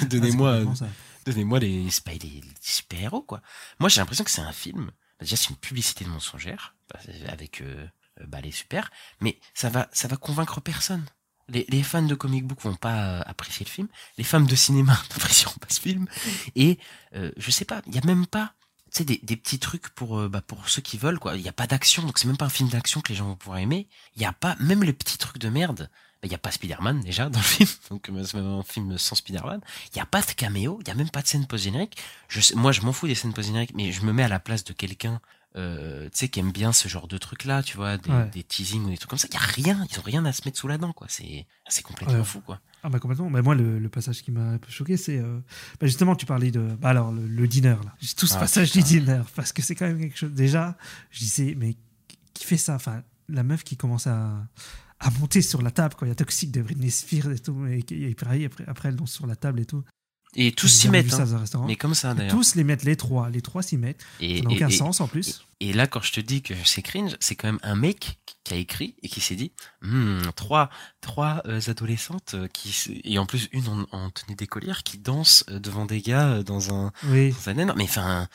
c'est Donnez-moi les, les- les super-héros, quoi. Moi, j'ai l'impression que c'est un film. Déjà, c'est une publicité de mensongère, bah, avec euh, euh, bah, les super. Mais ça va, ça va convaincre personne. Les, les fans de comic book vont pas euh, apprécier le film. Les fans de cinéma n'apprécieront pas ce film. Et euh, je sais pas, il y a même pas tu sais, des, des petits trucs pour, euh, bah, pour ceux qui veulent, quoi. Il n'y a pas d'action, donc c'est même pas un film d'action que les gens vont pouvoir aimer. Il n'y a pas, même les petits trucs de merde. Bah, Il n'y a pas Spider-Man, déjà, dans le film. Donc, euh, c'est même un film sans Spider-Man. Il n'y a pas de caméo, il n'y a même pas de scène post-générique. Je moi, je m'en fous des scènes post-génériques, mais je me mets à la place de quelqu'un, euh, tu sais, qui aime bien ce genre de trucs-là, tu vois, des, Ouais. des teasings ou des trucs comme ça. Il n'y a rien, ils ont rien à se mettre sous la dent, quoi. C'est, c'est complètement Ouais. fou, quoi. Ah bah complètement. Bah moi, le, le passage qui m'a un peu choqué, c'est... euh, bah justement, tu parlais de... Bah alors, le, le dîner, là. J'ai tout ce Ah, passage du dîner, parce que c'est quand même quelque chose... Déjà, je disais, mais qui fait ça? Enfin, la meuf qui commence à, à monter sur la table quand il y a Toxic de Britney Spears et tout, et, et pareil, après, après elle danse sur la table et tout. Et tous s'y mettent, ça hein. Mais comme ça, d'ailleurs. Tous les mettent, les trois. Les trois s'y mettent. Et, Ça n'a aucun et- sens en plus. Et là, quand je te dis que c'est cringe, c'est quand même un mec qui a écrit et qui s'est dit Hmm, trois, trois euh, adolescentes euh, qui et en plus une en, en tenue d'écolière qui dansent euh, devant des gars dans un Oui. dans un mais enfin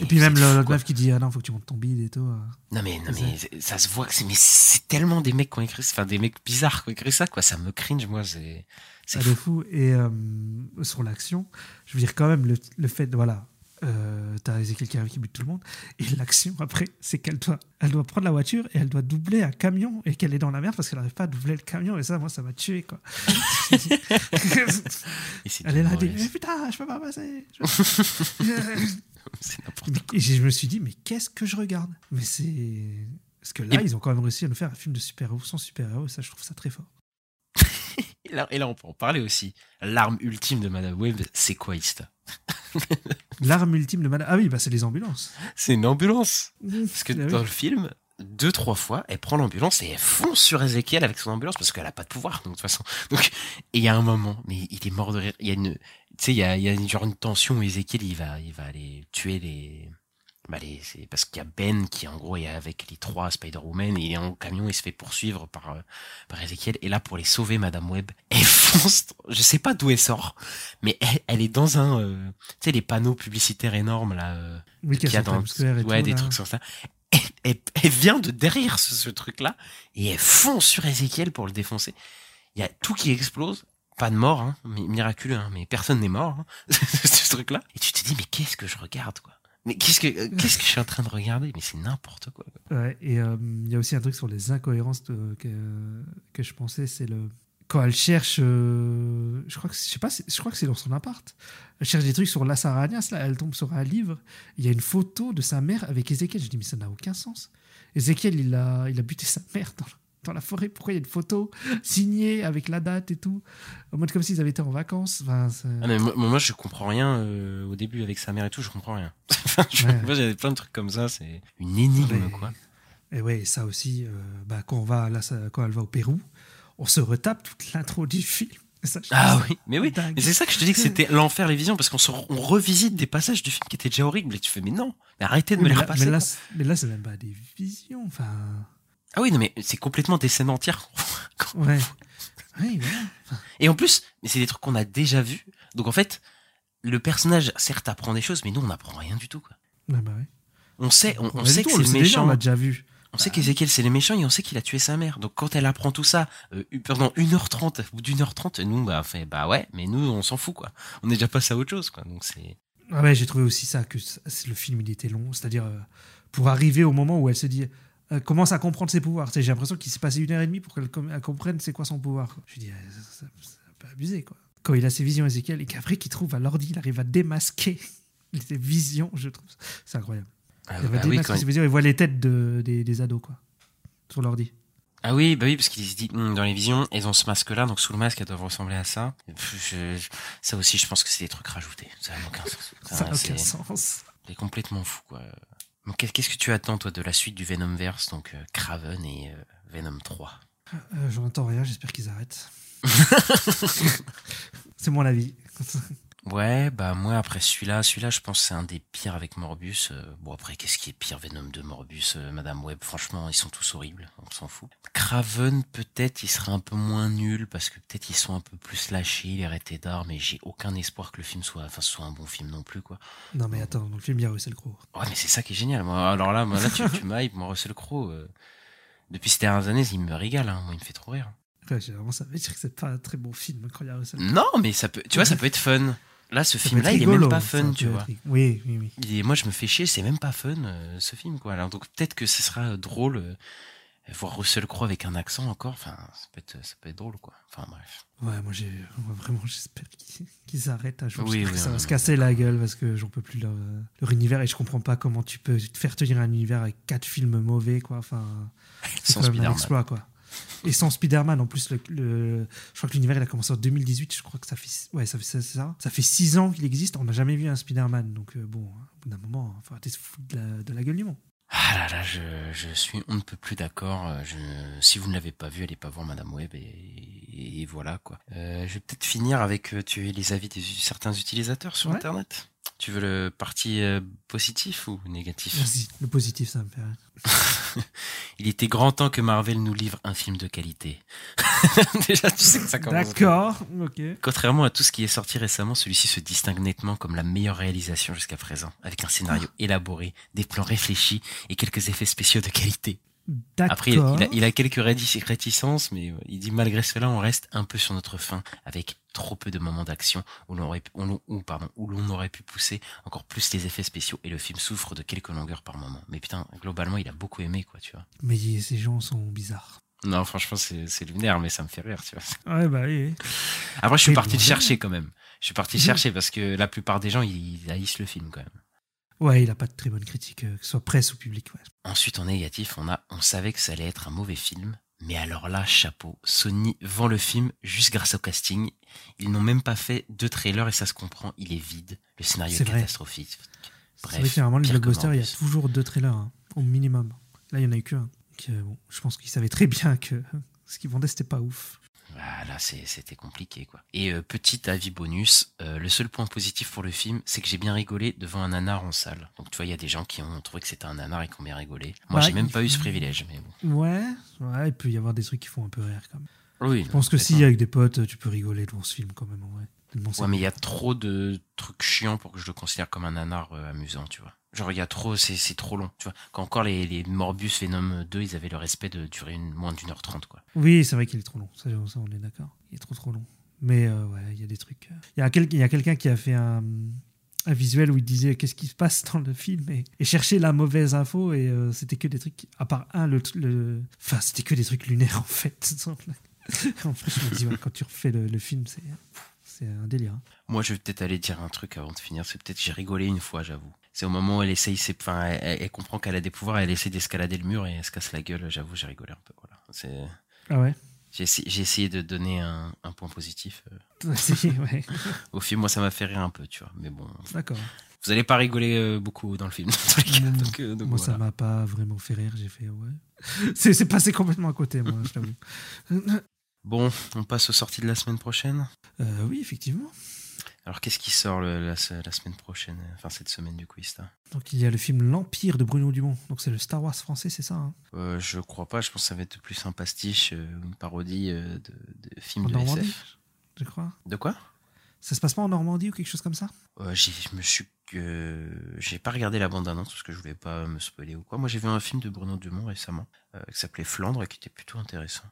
Et puis même le- meuf qui dit Ah non, faut que tu montes ton bide et tout. non mais non mais ça se voit que c'est mais c'est tellement des mecs qui ont écrit enfin des mecs bizarres qui ont écrit ça quoi ça me cringe moi c'est c'est Ça de fou. fou. Et euh, sur l'action, je veux dire quand même le, le fait, de- voilà, euh, t'as Ezekiel qui arrive qui bute tout le monde. Et l'action après, c'est qu'elle doit, elle doit prendre la voiture et elle doit doubler un camion et qu'elle est dans la merde parce qu'elle n'arrive pas à doubler le camion. Et ça, moi, ça m'a tué quoi. Et c'est elle est là, dit Mais putain, je peux pas passer. C'est n'importe Et je me suis dit Mais qu'est-ce que je regarde? Mais c'est. Parce que là, Et- ils ont quand même réussi à nous faire un film de super-héros sans super-héros. et Ça, je trouve ça très fort. Là, et là, on peut en parler aussi. L'arme ultime de Madame Web, c'est quoi, Ista? L'arme ultime de Madame. Ah oui, bah c'est les ambulances. C'est une ambulance. Parce que Ah oui. dans le film, deux, trois fois, elle prend l'ambulance et elle fonce sur Ezekiel avec son ambulance parce qu'elle a pas de pouvoir, donc, de toute façon. Donc, et il y a un moment, mais il est mort de rire. Il y a une, tu sais, il y a, il y a une, genre une tension où Ezekiel, il va, il va aller tuer les, bah les, c'est parce qu'il y a Ben qui, en gros, est avec les trois Spider-Woman et il est en camion, il se fait poursuivre par, euh, par Ezekiel. Et là, pour les sauver, Madame Web, elle fonce, je sais pas d'où elle sort, mais elle, elle est dans un, euh, tu sais, les panneaux publicitaires énormes, là, euh, Oui, qu'il y a dans ouais, tout, des là. trucs sur ça. Elle, elle- elle vient de derrière ce, ce truc-là et elle fonce sur Ezekiel pour le défoncer. Il y a tout qui explose. Pas de mort, hein, mi- miraculeux, hein, mais personne n'est mort, hein, ce truc-là. Et tu te dis, mais qu'est-ce que je regarde, quoi? Mais qu'est-ce que euh, qu'est-ce que je suis en train de regarder? Mais c'est n'importe quoi. Ouais, et euh, il y a aussi un truc sur les incohérences que, que je pensais, c'est le quand elle cherche, euh, je crois que je sais pas, je crois que c'est dans son appart. Elle cherche des trucs sur la Saranias, là, elle tombe sur un livre. Il y a une photo de sa mère avec Ézéchiel. Je dis mais ça n'a aucun sens. Ézéchiel, il a, il a buté sa mère dans, dans la forêt. Pourquoi il y a une photo signée avec la date et tout, en mode comme s'ils avaient été en vacances. Enfin, Ah, mais moi, moi, je comprends rien euh, au début avec sa mère et tout, je comprends rien. Je- Ouais. Moi, j'avais plein de trucs comme ça, c'est une énigme, quoi. Et ouais, ça aussi, euh, bah, quand, on va, là, ça- quand elle va au Pérou, on se retape toute l'intro du film. Ça, Ah oui, mais oui. dingue. Mais c'est ça que je te dis que c'était l'enfer les visions parce qu'on on revisite des passages du film qui étaient déjà horribles et tu fais mais non, mais arrêtez de Oui, me les là, repasser. mais, là, mais là, c'est même pas des visions. Enfin, Ah oui, non mais c'est complètement des scènes entières. ouais. Oui, et en plus, mais c'est des trucs qu'on a déjà vus. Donc en fait, le personnage certes apprend des choses, mais nous on n'apprend rien du tout quoi. Ouais, bah ouais. On sait, on, on Vas-y, sait tout, que c'est le déjà, méchant. on l'a déjà vu. On sait qu'Ezekiel c'est le méchant et on sait qu'il a tué sa mère. Donc quand elle apprend tout ça euh, pendant 1h30, au bout d'une heure trente, nous bah fait bah ouais, mais nous on s'en fout quoi. On est déjà passé à autre chose quoi. Donc c'est Ah ouais, j'ai trouvé aussi ça, que le film, il était long. C'est-à-dire, euh, pour arriver au moment où elle se dit, commence à comprendre ses pouvoirs. J'ai l'impression qu'il s'est passé une heure et demie pour qu'elle com- elle comprenne c'est quoi son pouvoir. Je dis, euh, ça- ça- c'est un peu abusé, quoi. Quand il a ses visions Ezekiel et qu'après qu'il trouve à l'ordi, il arrive à démasquer ses visions, je trouve. C'est incroyable. ah, Il va ah oui, quand- ses visions et voit les têtes de, des, des ados, quoi. Sur l'ordi. Ah oui, bah oui, parce qu'il se dit Hum, dans les visions, elles ont ce masque-là, donc sous le masque, elles doivent ressembler à ça. Je- ça aussi, je pense que c'est des trucs rajoutés. Ça n'a aucun sens. Ça n'a aucun sens. C'est complètement fou, quoi. Qu'est-ce que tu attends, toi, de la suite du Venomverse, donc euh, Craven et euh, Venom 3 Euh, J'en entends rien, j'espère qu'ils arrêtent. c'est mon avis. Ouais, bah moi, après celui-là, celui-là, je pense que c'est un des pires avec Morbus. Euh, bon, après, qu'est-ce qui est pire Venom 2, Morbus, euh, Madame Web? Franchement, ils sont tous horribles, on s'en fout. Craven, peut-être, il serait un peu moins nul, parce que peut-être ils sont un peu plus lâchés, il est arrêté d'art, mais j'ai aucun espoir que le film soit, enfin, soit un bon film non plus, quoi. Non, mais attends, dans le film, il y a Russell Crowe. Ouais, mais c'est ça qui est génial. Moi, alors là, moi, là, tu, tu m'hype, moi, Russell Crowe. euh, depuis ces dernières années, il me régale, hein. Moi, il me fait trop rire. Ouais, j'ai vraiment ça veut dire que c'est pas un très bon film quand il y a Russell Crowe. Non, mais ça peut, tu vois, ça peut être fun. Là, ce film-là, il est même pas fun, tu vois. Oui, oui, oui. Il est- moi, je me fais chier, c'est même pas fun, euh, ce film, quoi. Alors, donc, peut-être que ce sera euh, drôle, euh, voir Russell Crowe avec un accent encore. Enfin, ça peut être, ça peut être drôle, quoi. Enfin, bref. Ouais, moi, j'ai, moi, vraiment, j'espère qu'ils. Oui, J'espère oui, que ça va se casser la gueule parce que j'en peux plus leur, leur univers et je comprends pas comment tu peux te faire tenir un univers avec quatre films mauvais, quoi. Enfin, c'est un exploit, quoi. Et sans Spider-Man, en plus, le, le- je crois que l'univers il a commencé en 2018. Je crois que ça fait, ouais, ça fait ça. Ça fait six ans qu'il existe. On n'a jamais vu un Spider-Man. Donc euh, bon, au bout d'un moment, il faut arrêter de se foutre de la, de la gueule du monde. Ah là là, je, je suis on ne peut plus d'accord. Euh, si vous ne l'avez pas vu, allez pas voir Madame Web et, et voilà quoi. Euh, je vais peut-être finir avec tu les avis de certains utilisateurs sur Ouais. Internet. Tu veux le parti euh, positif ou négatif? Le positif, ça me fait rire. Il était grand temps que Marvel nous livre un film de qualité. Déjà, tu sais que ça commence. D'accord, ok. Contrairement à tout ce qui est sorti récemment, celui-ci se distingue nettement comme la meilleure réalisation jusqu'à présent, avec un scénario élaboré, des plans réfléchis et quelques effets spéciaux de qualité. D'accord. Après, il a, il a quelques réti- réticences, mais il dit malgré cela, on reste un peu sur notre fin, avec trop peu de moments d'action où l'on aurait, pu- où pardon, où l'on aurait pu pousser encore plus les effets spéciaux et le film souffre de quelques longueurs par moment. Mais putain, globalement, il a beaucoup aimé, quoi, tu vois. Mais ces gens sont bizarres. Non, franchement, c'est lunaire, mais ça me fait rire, tu vois. Ouais, bah oui. Après, je suis parti le chercher quand même. Je suis parti le chercher parce que la plupart des gens, ils, ils haïssent le film quand même. Ouais, il a pas de très bonne critique, euh, que ce soit presse ou public. Ouais. Ensuite, en négatif, on a, on savait que ça allait être un mauvais film, Mais alors là, chapeau, Sony vend le film juste grâce au casting. Ils n'ont même pas fait deux trailers et ça se comprend, il est vide. Le scénario est, C'est vrai. catastrophique. C'est vrai Bref, que généralement, les blockbusters, il y a toujours deux trailers, hein, au minimum. Là, il y en a eu que un. Donc, euh, bon, je pense qu'ils savaient très bien que ce qu'ils vendaient, c'était pas ouf. Ah, là, c'est- c'était compliqué, quoi. Et euh, petit avis bonus, euh, le seul point positif pour le film, c'est que j'ai bien rigolé devant un nanar en salle. Donc, tu vois, il y a des gens qui ont trouvé que c'était un nanar et qui ont bien rigolé. Moi, Bah, j'ai même pas eu ce privilège, mais bon. Ouais, ouais, il peut y avoir des trucs qui font un peu rire quand même. Oui, Je pense que si, avec des potes, tu peux rigoler devant ce film quand même, Ouais, mais il y a trop de trucs chiants pour que je le considère comme un nanar euh, amusant, tu vois. Genre, il y a trop, c'est trop long, tu vois. Quand encore les, les Morbius Venom 2, ils avaient le respect de durer une, moins d'une heure trente, quoi. Oui, c'est vrai qu'il est trop long. Ça, ça, on est d'accord. Il est trop trop long. Mais euh, ouais, il y a des trucs. euh. Il y a, quel- a quelqu'un qui a fait un, un visuel où il disait qu'est-ce qui se passe dans le film et, et chercher la mauvaise info et euh, c'était que des trucs. À part un, le. le- Enfin, c'était que des trucs lunaires en fait. en fait, je me dis, ouais, quand tu refais le, le film, c'est. C'est un délire. hein. Moi, je vais peut-être aller dire un truc avant de finir. C'est peut-être j'ai rigolé une fois, j'avoue. C'est au moment où elle essaye, ses- enfin, elle, comprend qu'elle a des pouvoirs, elle essaie d'escalader le mur et elle se casse la gueule. J'avoue, j'ai rigolé un peu. Voilà. C'est, Ah ouais? j'ai essayé, de donner un, un point positif euh, ouais. au film. Moi, ça m'a fait rire un peu, tu vois. Mais bon, D'accord. vous allez pas rigoler euh, beaucoup dans le film. dans les cas. Donc, euh, donc Moi, voilà. ça m'a pas vraiment fait rire. J'ai fait, ouais. C'est c'est passé complètement à côté, moi, je t'avoue. Bon, on passe aux sorties de la semaine prochaine? Euh, oui, effectivement. Alors, qu'est-ce qui sort le- la, la semaine prochaine Enfin, cette semaine du quiz, là Donc il y a le film L'Empire de Bruno Dumont. Donc c'est le Star Wars français, c'est ça hein? Euh, Je crois pas. Je pense que ça va être plus un pastiche, euh, une parodie euh, de, de film En de Normandie SF. Je crois. De quoi? Ça se passe pas en Normandie ou quelque chose comme ça? Euh, j'ai- je me suis euh, j'ai pas regardé la bande annonce parce que je voulais pas me spoiler ou quoi. Moi j'ai vu un film de Bruno Dumont récemment euh, qui s'appelait Flandre et qui était plutôt intéressant.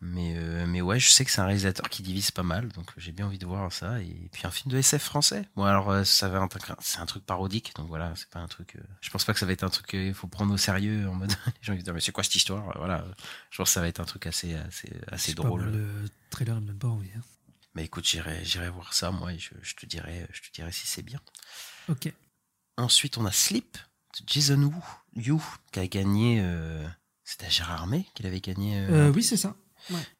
Mais euh, mais ouais, je sais que c'est un réalisateur qui divise pas mal donc j'ai bien envie de voir ça et puis un film de SF français. Bon alors euh, ça va c'est un truc parodique donc voilà, c'est pas un truc je pense pas que ça va être un truc qu'il faut prendre au sérieux en mode les gens ils dire mais c'est quoi cette histoire? Voilà, je pense que ça va être un truc assez assez assez sais pas, drôle. moi, le trailer donne pas envie. hein. Mais écoute, j'irai j'irai voir ça moi et je, je te dirai je te dirai si c'est bien. Ok. Ensuite, on a Sleep de Jason Wu, Yu, qui a gagné. Euh, C'était Gérard Armé qu'il avait gagné. euh, Euh, oui, c'est ça.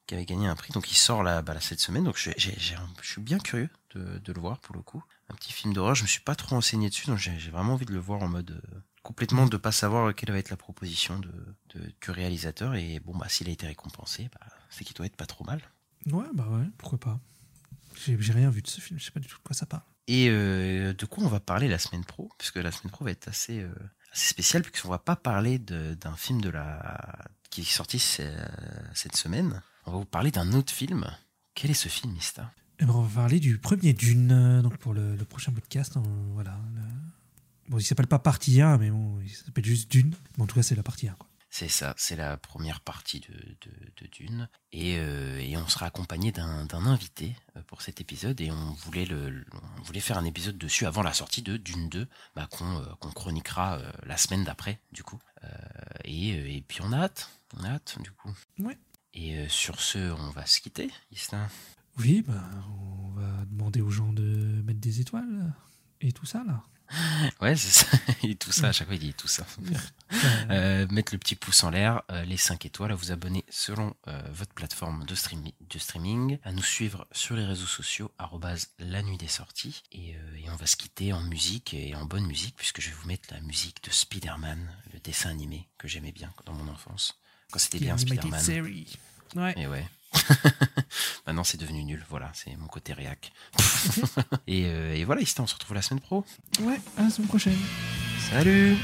Qui avait gagné un prix. Donc, il sort là, bah, là, cette semaine. Donc, je, j'ai- j'ai un- je suis bien curieux de, de le voir pour le coup. Un petit film d'horreur. Je me suis pas trop renseigné dessus. Donc, j'ai j'ai vraiment envie de le voir en mode. complètement de pas savoir quelle va être la proposition de, de- du réalisateur. Et bon, bah, s'il a été récompensé, bah, c'est qu'il doit être pas trop mal. Ouais, bah ouais, pourquoi pas. J'ai rien vu de ce film, je sais pas du tout de quoi ça parle. Et euh, de quoi on va parler la semaine pro? Puisque la semaine pro va être assez, euh, assez spéciale, puisqu'on va pas parler d'un film de la qui est sorti ce- cette semaine. On va vous parler d'un autre film. Quel est ce film, Ista Eh ben, on va parler du premier Dune, euh, donc pour le, le prochain podcast. on- voilà. le- Bon, il s'appelle pas partie 1, mais bon, il s'appelle juste Dune. Mais en tout cas, c'est la partie 1. Quoi. C'est ça, c'est la première partie de, de, de Dune. Et, euh, et on sera accompagné d'un invité euh, pour cet épisode. Et on voulait, le, le- on voulait faire un épisode dessus avant la sortie de Dune 2, bah, qu'on euh, qu'on chroniquera euh, la semaine d'après, du coup. Et, et puis on a hâte, on a hâte, du coup. Ouais. Et sur ce, on va se quitter, Istin. Oui, bah, on va demander aux gens de mettre des étoiles et tout ça, là. Ouais, c'est ça. Et tout ça, à chaque fois, il dit tout ça. Euh, mettre le petit pouce en l'air, euh, les 5 étoiles, à vous abonner selon euh, votre plateforme de, streami- de streaming, à nous suivre sur les réseaux sociaux, la nuit des sorties. Et, et on va se quitter en musique et en bonne musique, puisque je vais vous mettre la musique de Spider-Man, le dessin animé que j'aimais bien dans mon enfance. Quand c'était bien Spider-Man. Ouais. Et ouais. Maintenant, c'est devenu nul. Voilà, c'est mon côté réac. et, euh, et voilà, ici, on se retrouve la semaine pro. Ouais, à la semaine prochaine. Salut